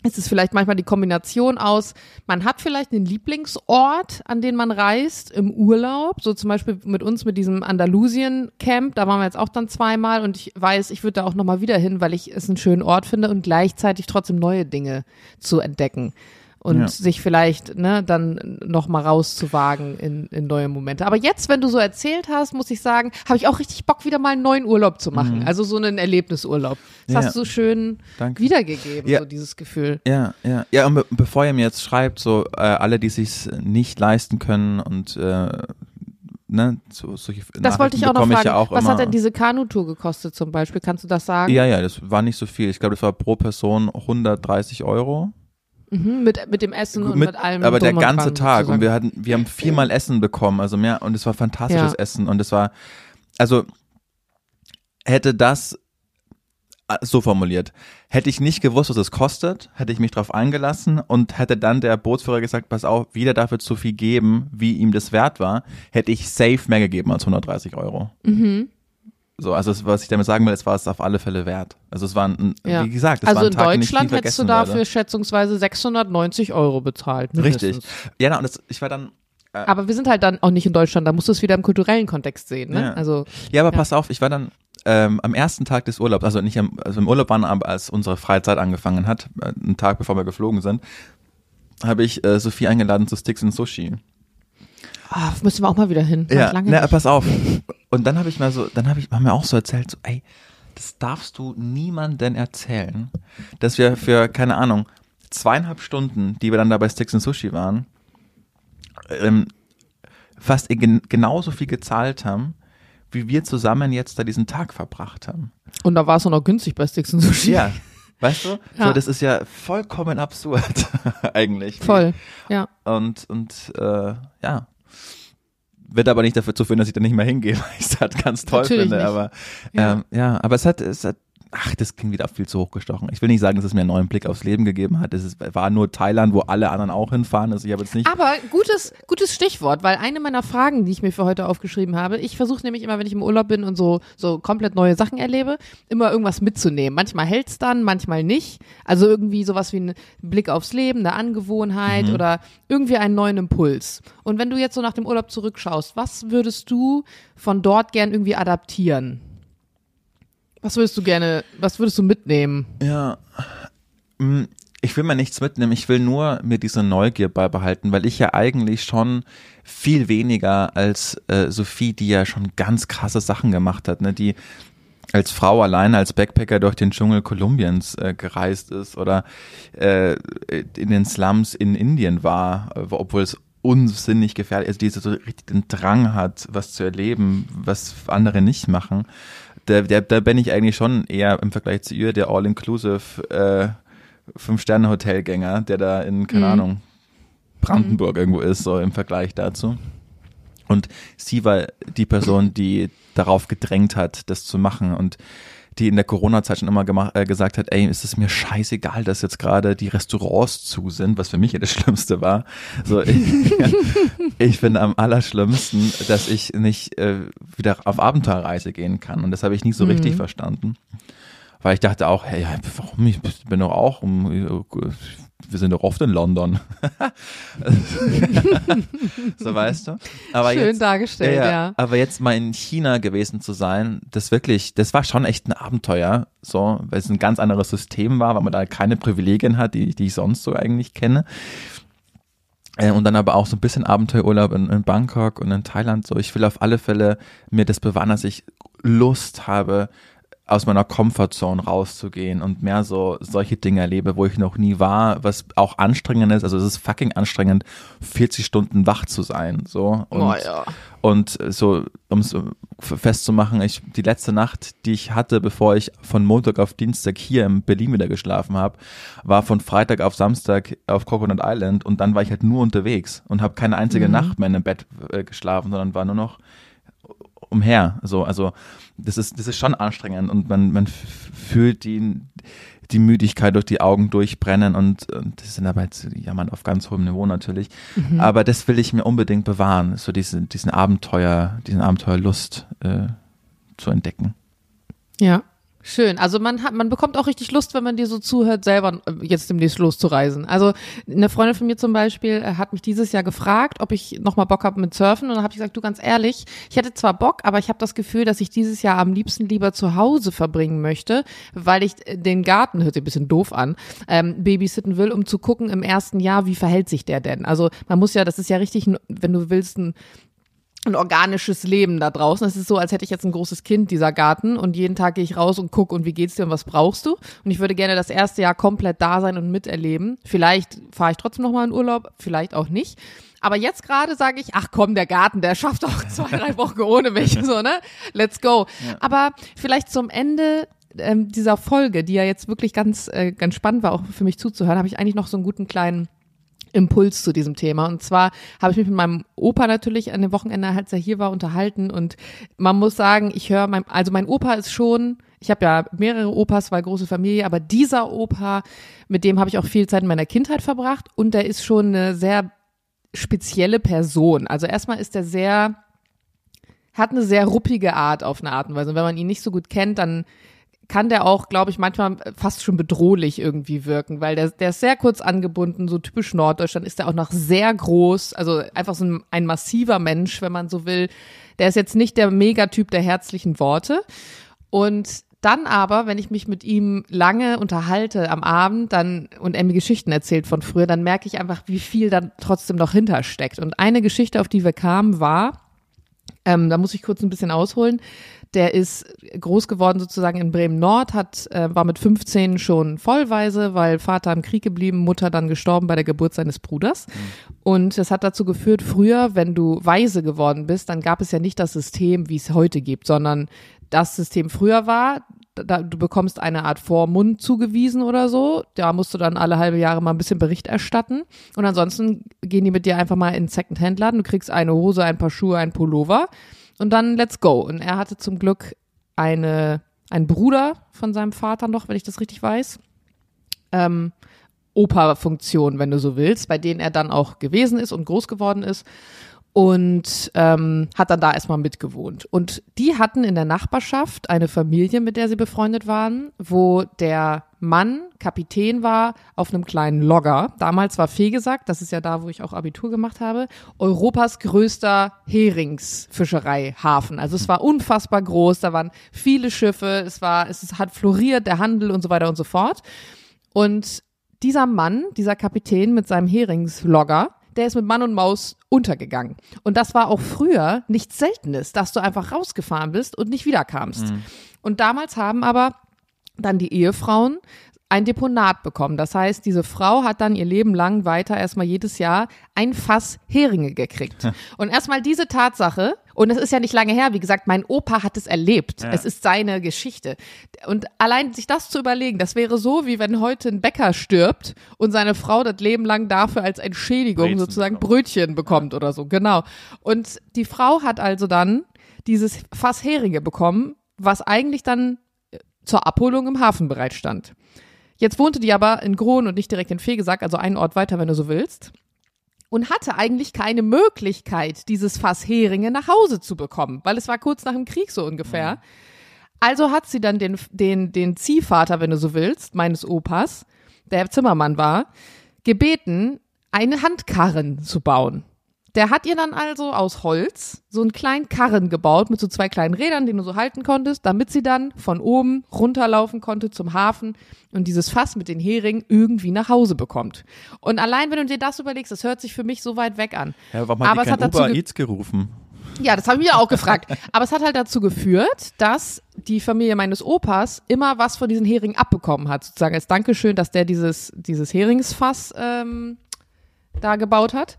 ist es vielleicht manchmal die Kombination aus, man hat vielleicht einen Lieblingsort, an den man reist im Urlaub, so zum Beispiel mit uns mit diesem Andalusien-Camp, da waren wir jetzt auch dann zweimal. Und ich weiß, ich würde da auch nochmal wieder hin, weil ich es einen schönen Ort finde und gleichzeitig trotzdem neue Dinge zu entdecken und Ja. sich vielleicht ne, dann nochmal rauszuwagen in, in neue Momente. Aber jetzt, wenn du so erzählt hast, muss ich sagen, habe ich auch richtig Bock, wieder mal einen neuen Urlaub zu machen. Also so einen Erlebnisurlaub. Das Mhm. Ja. hast du so schön Danke. wiedergegeben, Ja. so dieses Gefühl. Ja, ja. Ja, und be bevor ihr mir jetzt schreibt, so äh, alle, die sich nicht leisten können und äh, ne, so, solche Das wollte ich auch noch fragen. ja auch Was immer, hat denn diese Kanutour gekostet zum Beispiel? Kannst du das sagen? Ja, ja, das war nicht so viel. Ich glaube, das war pro Person 130 Euro. Mhm, mit, mit dem Essen und mit, allem. aber der und ganze Tag und sozusagen. wir hatten, wir haben viermal Essen bekommen, also mehr und es war fantastisches Ja. Essen und es war, also hätte das äh, so formuliert, hätte ich nicht gewusst, was es kostet, hätte ich mich drauf eingelassen und hätte dann der Bootsführer gesagt, pass auf, wieder dafür zu viel geben, wie ihm das wert war, hätte ich safe mehr gegeben als 130 Euro. So, also es, was ich damit sagen will, es war es auf alle Fälle wert. Also es war ein, Ja. wie gesagt, es Also war ein in Tag, den ich nie Deutschland hättest du dafür werde. schätzungsweise 690 Euro bezahlt. Richtig. mindestens. Ja, na, und das, ich war dann, Aber wir sind halt dann auch nicht in Deutschland, da musst du es wieder im kulturellen Kontext sehen. Ne? Ja. Also ja, aber Ja. pass auf, ich war dann ähm, am ersten Tag des Urlaubs, also nicht am, also im Urlaub waren, aber als unsere Freizeit angefangen hat, äh, einen Tag bevor wir geflogen sind, habe ich äh, Sophie eingeladen zu Sticks and Sushi. ah, müssen wir auch mal wieder hin. Ja, na, pass auf. Und dann habe ich mal so, dann habe ich haben wir auch so erzählt, so, ey, das darfst du niemandem erzählen, dass wir für, keine Ahnung, zweieinhalb Stunden, die wir dann da bei Sticks and Sushi waren, ähm, fast gen genauso viel gezahlt haben, wie wir zusammen jetzt da diesen Tag verbracht haben. Und da war es auch noch günstig bei Sticks und Sushi. Ja. Weißt du? Ja. So, das ist ja vollkommen absurd, eigentlich. Voll. Ja. Und, und äh, ja. Wird aber nicht dafür zu führen, dass ich da nicht mehr hingehe, weil ich es halt ganz toll Natürlich finde. nicht. Aber Ja. ähm, ja, aber es hat, es hat, ach, das klingt wieder viel zu hochgestochen. Ich will nicht sagen, dass es mir einen neuen Blick aufs Leben gegeben hat. Es war nur Thailand, wo alle anderen auch hinfahren. Also ich habe jetzt nicht. Aber gutes, gutes Stichwort, weil eine meiner Fragen, die ich mir für heute aufgeschrieben habe, ich versuche nämlich immer, wenn ich im Urlaub bin und so, so komplett neue Sachen erlebe, immer irgendwas mitzunehmen. Manchmal hält's dann, manchmal nicht. Also irgendwie sowas wie ein Blick aufs Leben, eine Angewohnheit oder irgendwie einen neuen Impuls. Und wenn du jetzt so nach dem Urlaub zurückschaust, was würdest du von dort gern irgendwie adaptieren? Was würdest du gerne, was würdest du mitnehmen? Ja. Mm, Ich will mir nichts mitnehmen, ich will nur mir diese Neugier beibehalten, weil ich ja eigentlich schon viel weniger als äh, Sophie, die ja schon ganz krasse Sachen gemacht hat, ne, die als Frau alleine als Backpacker durch den Dschungel Kolumbiens äh, gereist ist oder äh, in den Slums in Indien war, äh, obwohl es unsinnig gefährlich ist, also die so richtig den Drang hat, was zu erleben, was andere nicht machen. Da, da, da bin ich eigentlich schon eher im Vergleich zu ihr der All-Inclusive äh, Fünf-Sterne-Hotelgänger, der da in, keine Mhm. Ahnung, Brandenburg irgendwo ist, so im Vergleich dazu. Und sie war die Person, die darauf gedrängt hat, das zu machen und die in der Corona-Zeit schon immer gemacht, äh, gesagt hat, ey, ist es mir scheißegal, dass jetzt gerade die Restaurants zu sind, was für mich ja das Schlimmste war. So, ich, ich finde am allerschlimmsten, dass ich nicht äh, wieder auf Abenteuerreise gehen kann. Und das habe ich nicht so Mhm. richtig verstanden. Weil ich dachte auch, hey, warum? Ich bin doch auch, um, wir sind doch oft in London. so weißt du. Aber Schön jetzt, dargestellt, ja. Aber jetzt mal in China gewesen zu sein, das wirklich, das war schon echt ein Abenteuer, so, weil es ein ganz anderes System war, weil man da keine Privilegien hat, die, die ich sonst so eigentlich kenne. Äh, Und dann aber auch so ein bisschen Abenteuerurlaub in, in Bangkok und in Thailand. So, ich will auf alle Fälle mir das bewahren, dass ich Lust habe, aus meiner Comfortzone rauszugehen und mehr so solche Dinge erlebe, wo ich noch nie war, was auch anstrengend ist. Also es ist fucking anstrengend, 40 Stunden wach zu sein. So und, Oh ja. und so, um es festzumachen, ich die letzte Nacht, die ich hatte, bevor ich von Montag auf Dienstag hier in Berlin wieder geschlafen habe, war von Freitag auf Samstag auf Coconut Island und dann war ich halt nur unterwegs und habe keine einzige Nacht mehr in einem Bett äh, geschlafen, sondern war nur noch umher. So, also das ist, das ist schon anstrengend und man, man fühlt die, die Müdigkeit durch die Augen durchbrennen und, und das sind aber jetzt jammern auf ganz hohem Niveau natürlich. Aber das will ich mir unbedingt bewahren, so diese, diesen Abenteuer, diesen Abenteuerlust äh, zu entdecken. Ja. Schön. Also man hat, man bekommt auch richtig Lust, wenn man dir so zuhört, selber äh, jetzt demnächst loszureisen. Also eine Freundin von mir zum Beispiel äh, hat mich dieses Jahr gefragt, ob ich nochmal Bock habe mit Surfen. Und dann habe ich gesagt, du ganz ehrlich, ich hätte zwar Bock, aber ich habe das Gefühl, dass ich dieses Jahr am liebsten lieber zu Hause verbringen möchte, weil ich äh, den Garten, hört sich ein bisschen doof an, ähm, babysitten will, um zu gucken im ersten Jahr, wie verhält sich der denn. Also man muss ja, das ist ja richtig, wenn du willst, ein ein organisches Leben da draußen. Es ist so, als hätte ich jetzt ein großes Kind, dieser Garten, und jeden Tag gehe ich raus und gucke, und wie geht's dir und was brauchst du? Und ich würde gerne das erste Jahr komplett da sein und miterleben. Vielleicht fahre ich trotzdem nochmal in Urlaub, vielleicht auch nicht. Aber jetzt gerade sage ich, ach komm, der Garten, der schafft auch zwei, drei Wochen ohne mich, so, ne? Let's go. Aber vielleicht zum Ende ähm, dieser Folge, die ja jetzt wirklich ganz, äh, ganz spannend war, auch für mich zuzuhören, habe ich eigentlich noch so einen guten kleinen Impuls zu diesem Thema. Und zwar habe ich mich mit meinem Opa natürlich an dem Wochenende, als er hier war, unterhalten. Und man muss sagen, ich höre, mein, also mein Opa ist schon, ich habe ja mehrere Opas, weil große Familie, aber dieser Opa, mit dem habe ich auch viel Zeit in meiner Kindheit verbracht. Und der ist schon eine sehr spezielle Person. Also erstmal ist er sehr hat eine sehr ruppige Art auf eine Art und Weise. Und wenn man ihn nicht so gut kennt, dann kann der auch, glaube ich, manchmal fast schon bedrohlich irgendwie wirken, weil der, der ist sehr kurz angebunden, so typisch Norddeutschland ist er auch noch sehr groß, also einfach so ein, ein massiver Mensch, wenn man so will. Der ist jetzt nicht der Megatyp der herzlichen Worte. Und dann aber, wenn ich mich mit ihm lange unterhalte am Abend dann und er mir Geschichten erzählt von früher, dann merke ich einfach, wie viel dann trotzdem noch hintersteckt. Und eine Geschichte, auf die wir kamen, war, ähm, da muss ich kurz ein bisschen ausholen. Der ist groß geworden sozusagen in Bremen Nord, hat, äh, war mit 15 schon vollweise, weil Vater im Krieg geblieben, Mutter dann gestorben bei der Geburt seines Bruders. Mhm. Und das hat dazu geführt, früher, wenn du weise geworden bist, dann gab es ja nicht das System, wie es heute gibt, sondern das System früher war, da, du bekommst eine Art Vormund zugewiesen oder so. Da musst du dann alle halbe Jahre mal ein bisschen Bericht erstatten. Und ansonsten gehen die mit dir einfach mal in den Second-Hand-Laden. Du kriegst eine Hose, ein paar Schuhe, ein Pullover und dann let's go. Und er hatte zum Glück eine, einen Bruder von seinem Vater noch, wenn ich das richtig weiß. Ähm, Opa-Funktion, wenn du so willst, bei denen er dann auch gewesen ist und groß geworden ist und ähm, hat dann da erstmal mitgewohnt. Und die hatten in der Nachbarschaft eine Familie, mit der sie befreundet waren, wo der Mann Kapitän war auf einem kleinen Logger. Damals war Fegesack, das ist ja da, wo ich auch Abitur gemacht habe, Europas größter Heringsfischereihafen. Also es war unfassbar groß, da waren viele Schiffe, es war, es hat floriert, der Handel und so weiter und so fort. Und dieser Mann, dieser Kapitän mit seinem Heringslogger, der ist mit Mann und Maus untergegangen. Und das war auch früher nichts Seltenes, dass du einfach rausgefahren bist und nicht wiederkamst. Mhm. Und damals haben aber dann die Ehefrauen ein Deponat bekommen. Das heißt, diese Frau hat dann ihr Leben lang weiter erstmal jedes Jahr ein Fass Heringe gekriegt. Und erstmal diese Tatsache, und es ist ja nicht lange her, wie gesagt, mein Opa hat es erlebt. Ja. Es ist seine Geschichte. Und allein sich das zu überlegen, das wäre so, wie wenn heute ein Bäcker stirbt und seine Frau das Leben lang dafür als Entschädigung Brezen sozusagen bekommt. Brötchen bekommt ja. oder so. Genau. Und die Frau hat also dann dieses Fass Heringe bekommen, was eigentlich dann zur Abholung im Hafen bereitstand. Jetzt wohnte die aber in Grohn und nicht direkt in Fegesack, also einen Ort weiter, wenn du so willst. Und hatte eigentlich keine Möglichkeit, dieses Fass Heringe nach Hause zu bekommen, weil es war kurz nach dem Krieg so ungefähr. Mhm. Also hat sie dann den, den, den Ziehvater, wenn du so willst, meines Opas, der Zimmermann war, gebeten, einen Handkarren zu bauen. Der hat ihr dann also aus Holz so einen kleinen Karren gebaut mit so zwei kleinen Rädern, den du so halten konntest, damit sie dann von oben runterlaufen konnte zum Hafen und dieses Fass mit den Heringen irgendwie nach Hause bekommt. Und allein, wenn du dir das überlegst, das hört sich für mich so weit weg an. Ja, warum hat Aber die kein Uber Eats gerufen? Ja, das habe ich mir auch gefragt. Aber es hat halt dazu geführt, dass die Familie meines Opas immer was von diesen Heringen abbekommen hat, sozusagen als Dankeschön, dass der dieses, dieses Heringsfass ähm, da gebaut hat.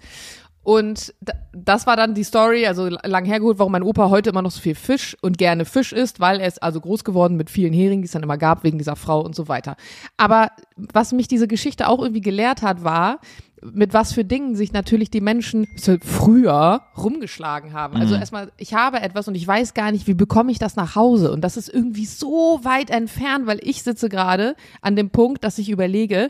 Und das war dann die Story, also lang hergeholt, warum mein Opa heute immer noch so viel Fisch und gerne Fisch isst, weil er ist also groß geworden mit vielen Heringen, die es dann immer gab, wegen dieser Frau und so weiter. Aber was mich diese Geschichte auch irgendwie gelehrt hat, war, mit was für Dingen sich natürlich die Menschen früher rumgeschlagen haben. Also mhm. erstmal, ich habe etwas und ich weiß gar nicht, wie bekomme ich das nach Hause? Und das ist irgendwie so weit entfernt, weil ich sitze gerade an dem Punkt, dass ich überlege,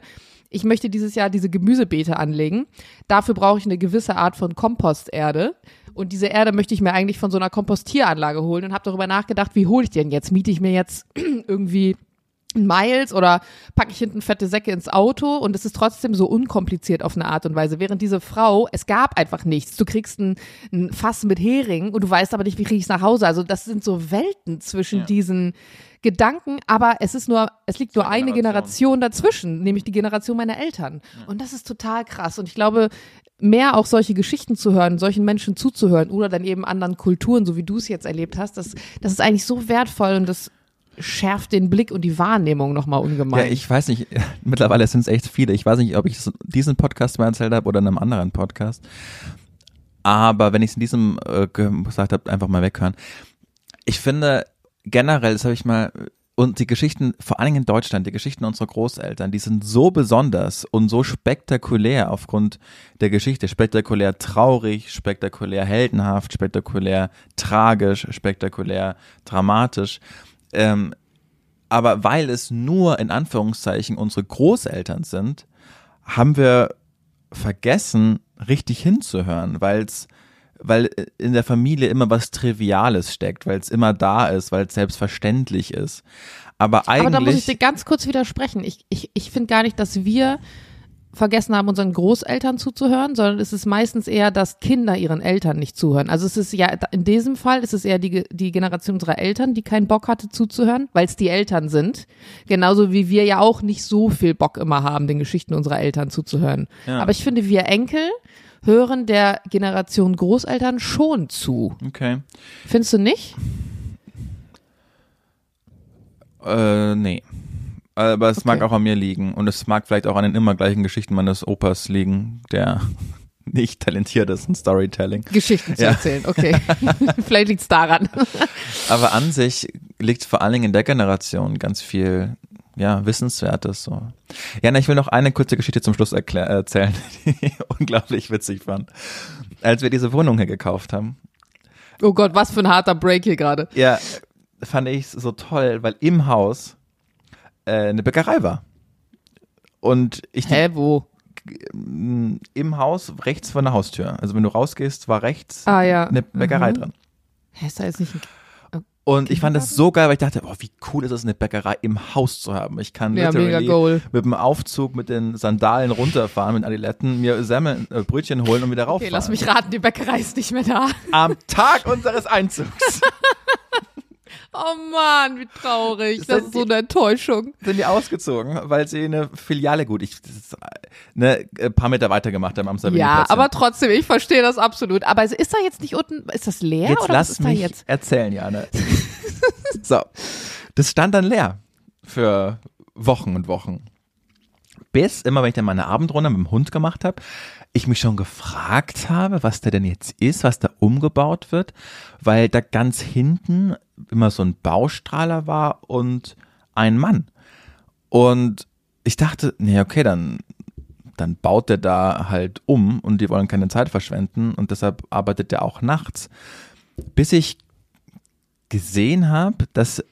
ich möchte dieses Jahr diese Gemüsebeete anlegen. Dafür brauche ich eine gewisse Art von Komposterde. Und diese Erde möchte ich mir eigentlich von so einer Kompostieranlage holen und habe darüber nachgedacht, wie hole ich die denn jetzt? Miete ich mir jetzt irgendwie Miles oder packe ich hinten fette Säcke ins Auto und es ist trotzdem so unkompliziert auf eine Art und Weise. Während diese Frau, es gab einfach nichts. Du kriegst ein, ein Fass mit Hering und du weißt aber nicht, wie kriege ich es nach Hause. Also das sind so Welten zwischen ja. diesen Gedanken, aber es ist nur, es liegt nur eine Generation, Generation dazwischen, nämlich die Generation meiner Eltern. Ja. Und das ist total krass. Und ich glaube, mehr auch solche Geschichten zu hören, solchen Menschen zuzuhören oder dann eben anderen Kulturen, so wie du es jetzt erlebt hast, das, das ist eigentlich so wertvoll und das schärft den Blick und die Wahrnehmung nochmal ungemein. Ja, ich weiß nicht, mittlerweile sind es echt viele. Ich weiß nicht, ob ich diesen Podcast mal erzählt habe oder in einem anderen Podcast. Aber wenn ich es in diesem äh, gesagt habe, einfach mal weghören. Ich finde, generell, das habe ich mal, und die Geschichten, vor allen Dingen in Deutschland, die Geschichten unserer Großeltern, die sind so besonders und so spektakulär aufgrund der Geschichte. Spektakulär traurig, spektakulär heldenhaft, spektakulär tragisch, spektakulär dramatisch. Ähm, aber weil es nur in Anführungszeichen unsere Großeltern sind, haben wir vergessen, richtig hinzuhören, weil es weil in der Familie immer was Triviales steckt, weil es immer da ist, weil es selbstverständlich ist. Aber eigentlich. Aber da muss ich dir ganz kurz widersprechen. Ich, ich, ich finde gar nicht, dass wir vergessen haben, unseren Großeltern zuzuhören, sondern es ist meistens eher, dass Kinder ihren Eltern nicht zuhören. Also es ist ja, in diesem Fall ist es eher die, die Generation unserer Eltern, die keinen Bock hatte zuzuhören, weil es die Eltern sind. Genauso wie wir ja auch nicht so viel Bock immer haben, den Geschichten unserer Eltern zuzuhören. Ja. Aber ich finde, wir Enkel hören der Generation Großeltern schon zu. okay. Findest du nicht? Äh, nee. Aber es mag Okay. auch an mir liegen. Und es mag vielleicht auch an den immer gleichen Geschichten meines Opas liegen, der nicht talentiert ist in Storytelling. Geschichten zu Ja. erzählen, okay. Vielleicht liegt's daran. Aber an sich liegt vor allen Dingen in der Generation ganz viel, ja, Wissenswertes. So. Jana, ich will noch eine kurze Geschichte zum Schluss erzählen, die ich unglaublich witzig fand. Als wir diese Wohnung hier gekauft haben, Oh Gott, was für ein harter Break hier gerade. ja, fand ich es so toll, weil im Haus äh, eine Bäckerei war. Und ich Hä, wo? im Haus rechts von der Haustür. Also wenn du rausgehst, war rechts Ah ja. eine Bäckerei Mhm. drin. Hä, ist da jetzt nicht ein Und ich fand das so geil, weil ich dachte, boah, wie cool ist es, eine Bäckerei im Haus zu haben. Ich kann Ja, literally mit dem Aufzug mit den Sandalen runterfahren, mit Adiletten, mir Semmeln, äh, Brötchen holen und wieder rauffahren. Okay, lass mich raten, die Bäckerei ist nicht mehr da. Am Tag unseres Einzugs Oh Mann, wie traurig. Das ist so eine Enttäuschung. sind die ausgezogen, weil sie eine Filiale gut, ich, ist, ne, ein paar Meter weiter gemacht haben am Ja, Savigny-Platz. aber trotzdem, ich verstehe das absolut. Aber ist da jetzt nicht unten, ist das leer Jetzt oder lass was ist da mich jetzt? erzählen, Jana. so, das stand dann leer für Wochen und Wochen. Bis immer, wenn ich dann meine Abendrunde mit dem Hund gemacht habe, ich mich schon gefragt habe, was da denn jetzt ist, was da umgebaut wird, weil da ganz hinten immer so ein Baustrahler war und ein Mann. Und ich dachte, nee, okay, dann, dann baut der da halt um und die wollen keine Zeit verschwenden und deshalb arbeitet der auch nachts. Bis ich gesehen habe, dass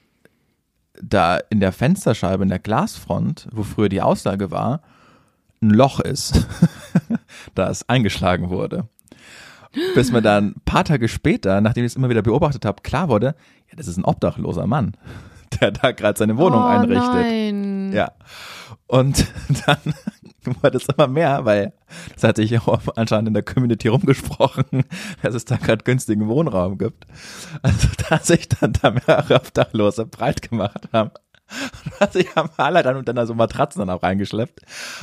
da in der Fensterscheibe, in der Glasfront, wo früher die Auslage war, ein Loch ist, das eingeschlagen wurde. Bis mir dann ein paar Tage später, nachdem ich es immer wieder beobachtet habe, klar wurde, ja, das ist ein obdachloser Mann, der da gerade seine Wohnung oh, einrichtet. Nein. Ja. Und dann wurde es immer mehr, weil das hat sich auch anscheinend in der Community rumgesprochen, dass es da gerade günstigen Wohnraum gibt. Also da sich dann da mehrere Obdachlose breit gemacht haben. Was ich am aller dann und dann so Matratzen dann auch reingeschleppt.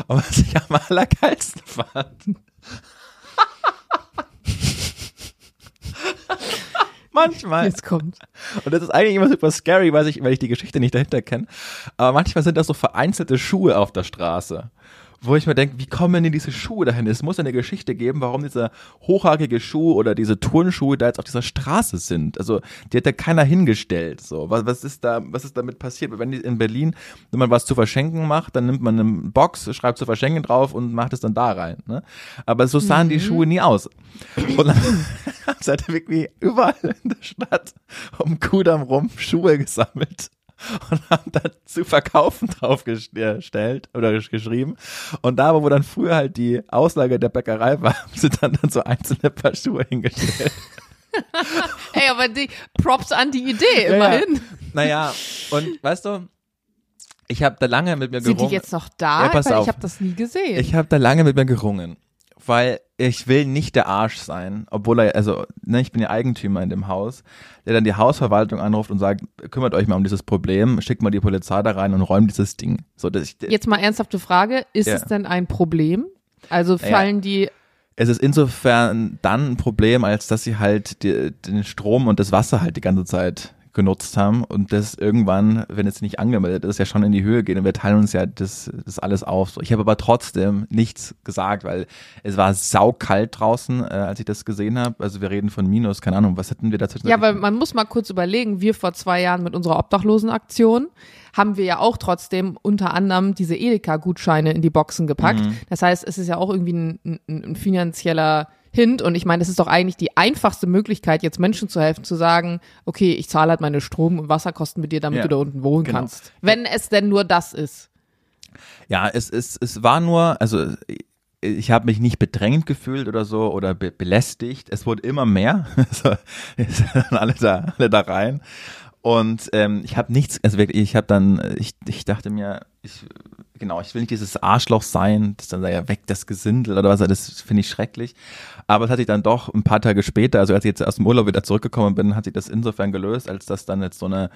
Und was ich am allergeilsten fand. Manchmal Jetzt kommt. und das ist eigentlich immer super scary, weil ich, weil ich die Geschichte nicht dahinter kenne. Aber manchmal sind das so vereinzelte Schuhe auf der Straße. Wo ich mir denke, wie kommen denn diese Schuhe dahin? Es muss eine Geschichte geben, warum dieser hochhakige Schuh oder diese Turnschuhe da jetzt auf dieser Straße sind. Also, die hat ja keiner hingestellt. So, was, was ist da, was ist damit passiert? Wenn die in Berlin, wenn man was zu verschenken macht, dann nimmt man eine Box, schreibt zu verschenken drauf und macht es dann da rein. Ne? Aber so sahen die Schuhe nie aus. Und dann sie halt wirklich überall in der Stadt um Kudamm rum Schuhe gesammelt und haben dann zu verkaufen draufgestellt oder gesch- geschrieben. Und da, wo dann früher halt die Auslage der Bäckerei war, haben sie dann, dann so einzelne Paar Schuhe hingestellt. Ey, aber die Props an die Idee, Ja, immerhin. Naja, und weißt du, ich habe da lange mit mir Sind die gerungen. jetzt noch da? Ja, pass Weil auf. ich habe das nie gesehen. Ich habe da lange mit mir gerungen, weil ich will nicht der Arsch sein, obwohl er, also ne, ich bin ja Eigentümer in dem Haus, der dann die Hausverwaltung anruft und sagt, kümmert euch mal um dieses Problem, schickt mal die Polizei da rein und räumt dieses Ding. So, dass ich, Jetzt mal ernsthafte Frage, ist Ja. es denn ein Problem? Also Ja. fallen die, es ist insofern dann ein Problem, als dass sie halt die, den Strom und das Wasser halt die ganze Zeit genutzt haben und das irgendwann, wenn es nicht angemeldet ist, ja schon in die Höhe geht und wir teilen uns ja das, das alles auf. Ich habe aber trotzdem nichts gesagt, weil es war saukalt draußen, äh, als ich das gesehen habe. Also wir reden von Minus, keine Ahnung, was hätten wir dazwischen? ja, weil man muss mal kurz überlegen, wir vor zwei Jahren mit unserer Obdachlosenaktion haben wir ja auch trotzdem unter anderem diese Edeka-Gutscheine in die Boxen gepackt. Mhm. Das heißt, es ist ja auch irgendwie ein, ein, ein finanzieller Hint und ich meine, es ist doch eigentlich die einfachste Möglichkeit, jetzt Menschen zu helfen, zu sagen, okay, ich zahle halt meine Strom- und Wasserkosten mit dir, damit Ja, du da unten wohnen genau. kannst. Wenn es denn nur das ist. Ja, es, es, es war nur, also ich habe mich nicht bedrängt gefühlt oder so oder be belästigt. Es wurde immer mehr. so, alle da, alle da rein. Und ähm, ich habe nichts, also wirklich, ich habe dann, ich, ich dachte mir, ich, genau, ich will nicht dieses Arschloch sein, das dann da ja weg, das Gesindel oder was, das finde ich schrecklich. Aber es hat sich dann doch ein paar Tage später, also als ich jetzt aus dem Urlaub wieder zurückgekommen bin, hat sich das insofern gelöst, als dass dann jetzt so eine,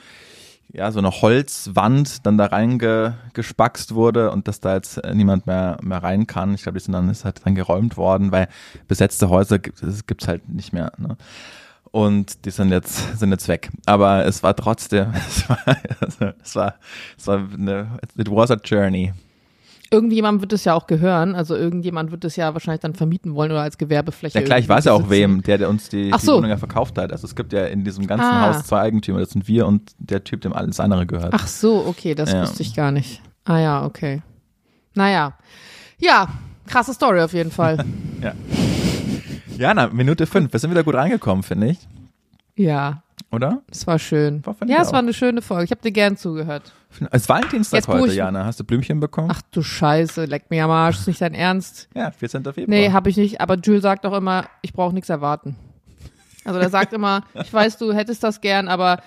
ja, so eine Holzwand dann da reingespackst wurde und dass da jetzt niemand mehr, mehr rein kann. Ich glaube, die sind dann, ist halt dann geräumt worden, weil besetzte Häuser gibt es halt nicht mehr. Ne? Und die sind jetzt sind jetzt weg. Aber es war trotzdem, es war, es war, es war eine, it was a journey. Irgendjemand wird es ja auch gehören, also irgendjemand wird es ja wahrscheinlich dann vermieten wollen oder als Gewerbefläche. Ja klar, ich weiß ja auch wem, der, der uns die, die so. Wohnung ja verkauft hat. Also es gibt ja in diesem ganzen Ah. Haus zwei Eigentümer, das sind wir und der Typ, dem alles andere gehört. Ach so, okay, das Ja. wusste ich gar nicht. Ah ja, okay. Naja. Ja, krasse Story auf jeden Fall. Jana, Minute fünf, wir sind wieder gut reingekommen, finde ich. ja, Oder? es war schön. War, Ja, es auch. war eine schöne Folge. Ich habe dir gern zugehört. Es ist Valentinstag Jetzt, wo heute, Jana. Hast du Blümchen bekommen? Ach du Scheiße, leck mir am Arsch, ist nicht dein Ernst. Ja, 14. Februar. Nee, habe ich nicht, aber Jules sagt auch immer, ich brauche nichts erwarten. Also der sagt immer, ich weiß, du hättest das gern, aber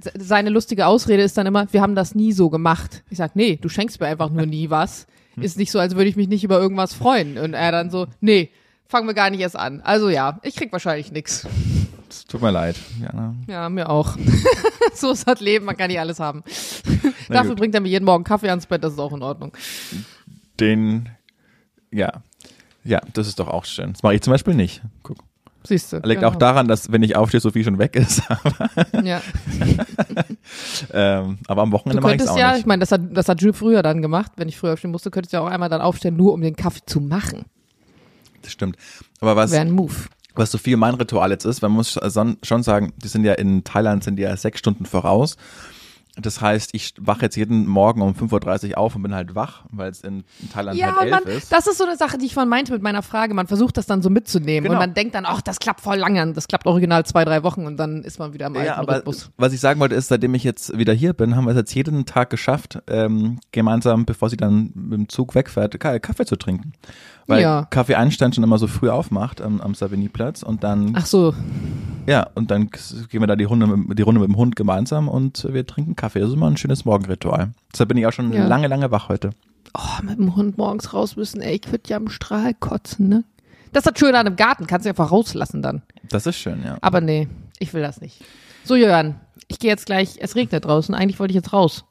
se- seine lustige Ausrede ist dann immer, wir haben das nie so gemacht. Ich sag, nee, du schenkst mir einfach nur nie was. Ist nicht so, als würde ich mich nicht über irgendwas freuen. Und er dann so, nee, fangen wir gar nicht erst an. Also ja, ich krieg wahrscheinlich nichts. Tut mir leid, Jana. Ja, mir auch. so ist das Leben, man kann nicht alles haben. Dafür gut. bringt er mir jeden Morgen Kaffee ans Bett, das ist auch in Ordnung. Den, ja. Ja, das ist doch auch schön. Das mache ich zum Beispiel nicht. Guck. Siehst du. Liegt genau. auch daran, dass wenn ich aufstehe, Sophie schon weg ist. Ja. ähm, aber am Wochenende mache ich es auch ja, nicht. ich meine, das hat, das hat Jules früher dann gemacht, wenn ich früher aufstehen musste, könntest du ja auch einmal dann aufstehen, nur um den Kaffee zu machen. Stimmt. Aber was, Wäre ein Move. was Sophie mein Ritual jetzt ist, man muss schon sagen, die sind ja in Thailand sind die ja sechs Stunden voraus. Das heißt, ich wache jetzt jeden Morgen um 5.30 Uhr auf und bin halt wach, weil es in Thailand Ja, halt und man, elf ist. das ist so eine Sache, die ich von meinte mit meiner Frage. Man versucht das dann so mitzunehmen Genau. und man denkt dann, ach, das klappt voll lange. Das klappt original zwei, drei Wochen und dann ist man wieder am alten Ja, aber Rhythmus. was ich sagen wollte, ist, seitdem ich jetzt wieder hier bin, haben wir es jetzt jeden Tag geschafft, ähm, gemeinsam, bevor sie dann mit dem Zug wegfährt, Ka- Kaffee zu trinken. Weil Ja. Kaffee Einstein schon immer so früh aufmacht am, am Savigny-Platz und dann, Ach so, ja, und dann gehen wir da die Runde, mit, die Runde mit dem Hund gemeinsam und wir trinken Kaffee. Das ist immer ein schönes Morgenritual. Deshalb bin ich auch schon Ja. lange, lange wach heute. oh, mit dem Hund morgens raus müssen, ey, ich würde ja am Strahl kotzen, ne? Das ist das Schöne an einem Garten, kannst du einfach rauslassen dann. Das ist schön, ja. Aber nee, ich will das nicht. So, Jörn, ich gehe jetzt gleich, es regnet draußen, eigentlich wollte ich jetzt raus.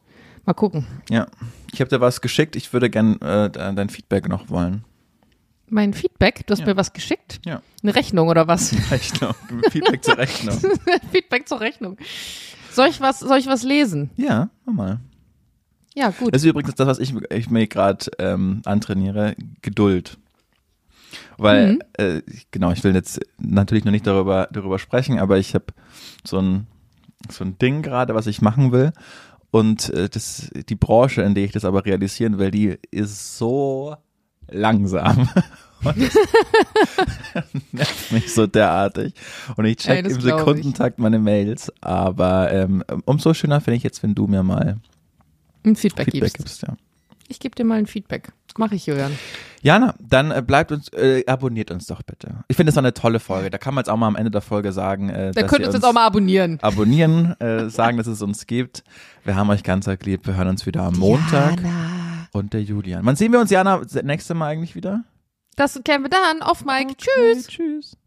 Mal gucken. Ja. Ich habe dir was geschickt, ich würde gern äh, de- dein Feedback noch wollen. Mein Feedback, du hast Ja. mir was geschickt? Ja. Eine Rechnung oder was? Rechnung. Feedback zur Rechnung. Feedback zur Rechnung. Soll ich was, soll ich was lesen? Ja, mach mal. Ja, gut. Das ist übrigens das, was ich, ich mir gerade ähm, antrainiere, Geduld. Weil, Mhm. äh, genau, ich will jetzt natürlich noch nicht darüber, darüber sprechen, aber ich habe so ein, so ein Ding gerade, was ich machen will. Und äh, das, die Branche, in der ich das aber realisieren will, die ist so langsam. Und das nervt mich so derartig. Und ich check Ey, das im glaub ich. Sekundentakt meine Mails. Aber ähm, umso schöner finde ich jetzt, wenn du mir mal Ein Feedback, Feedback gibst. gibst. Ja. Ich gebe dir mal ein Feedback. Mach ich, Jörn. Jana, dann äh, bleibt uns, äh, abonniert uns doch bitte. Ich finde, es war eine tolle Folge. Da kann man jetzt auch mal am Ende der Folge sagen, äh, Da könnt ihr ihr uns jetzt auch mal abonnieren. abonnieren, äh, sagen, dass es uns gibt. Wir haben euch ganz arg lieb. Wir hören uns wieder am Montag. Jana. Und der Julian. Wann sehen wir uns, Jana, nächste Mal eigentlich wieder? Das kennen wir dann. Auf Mike. Tschüss. Tschüss.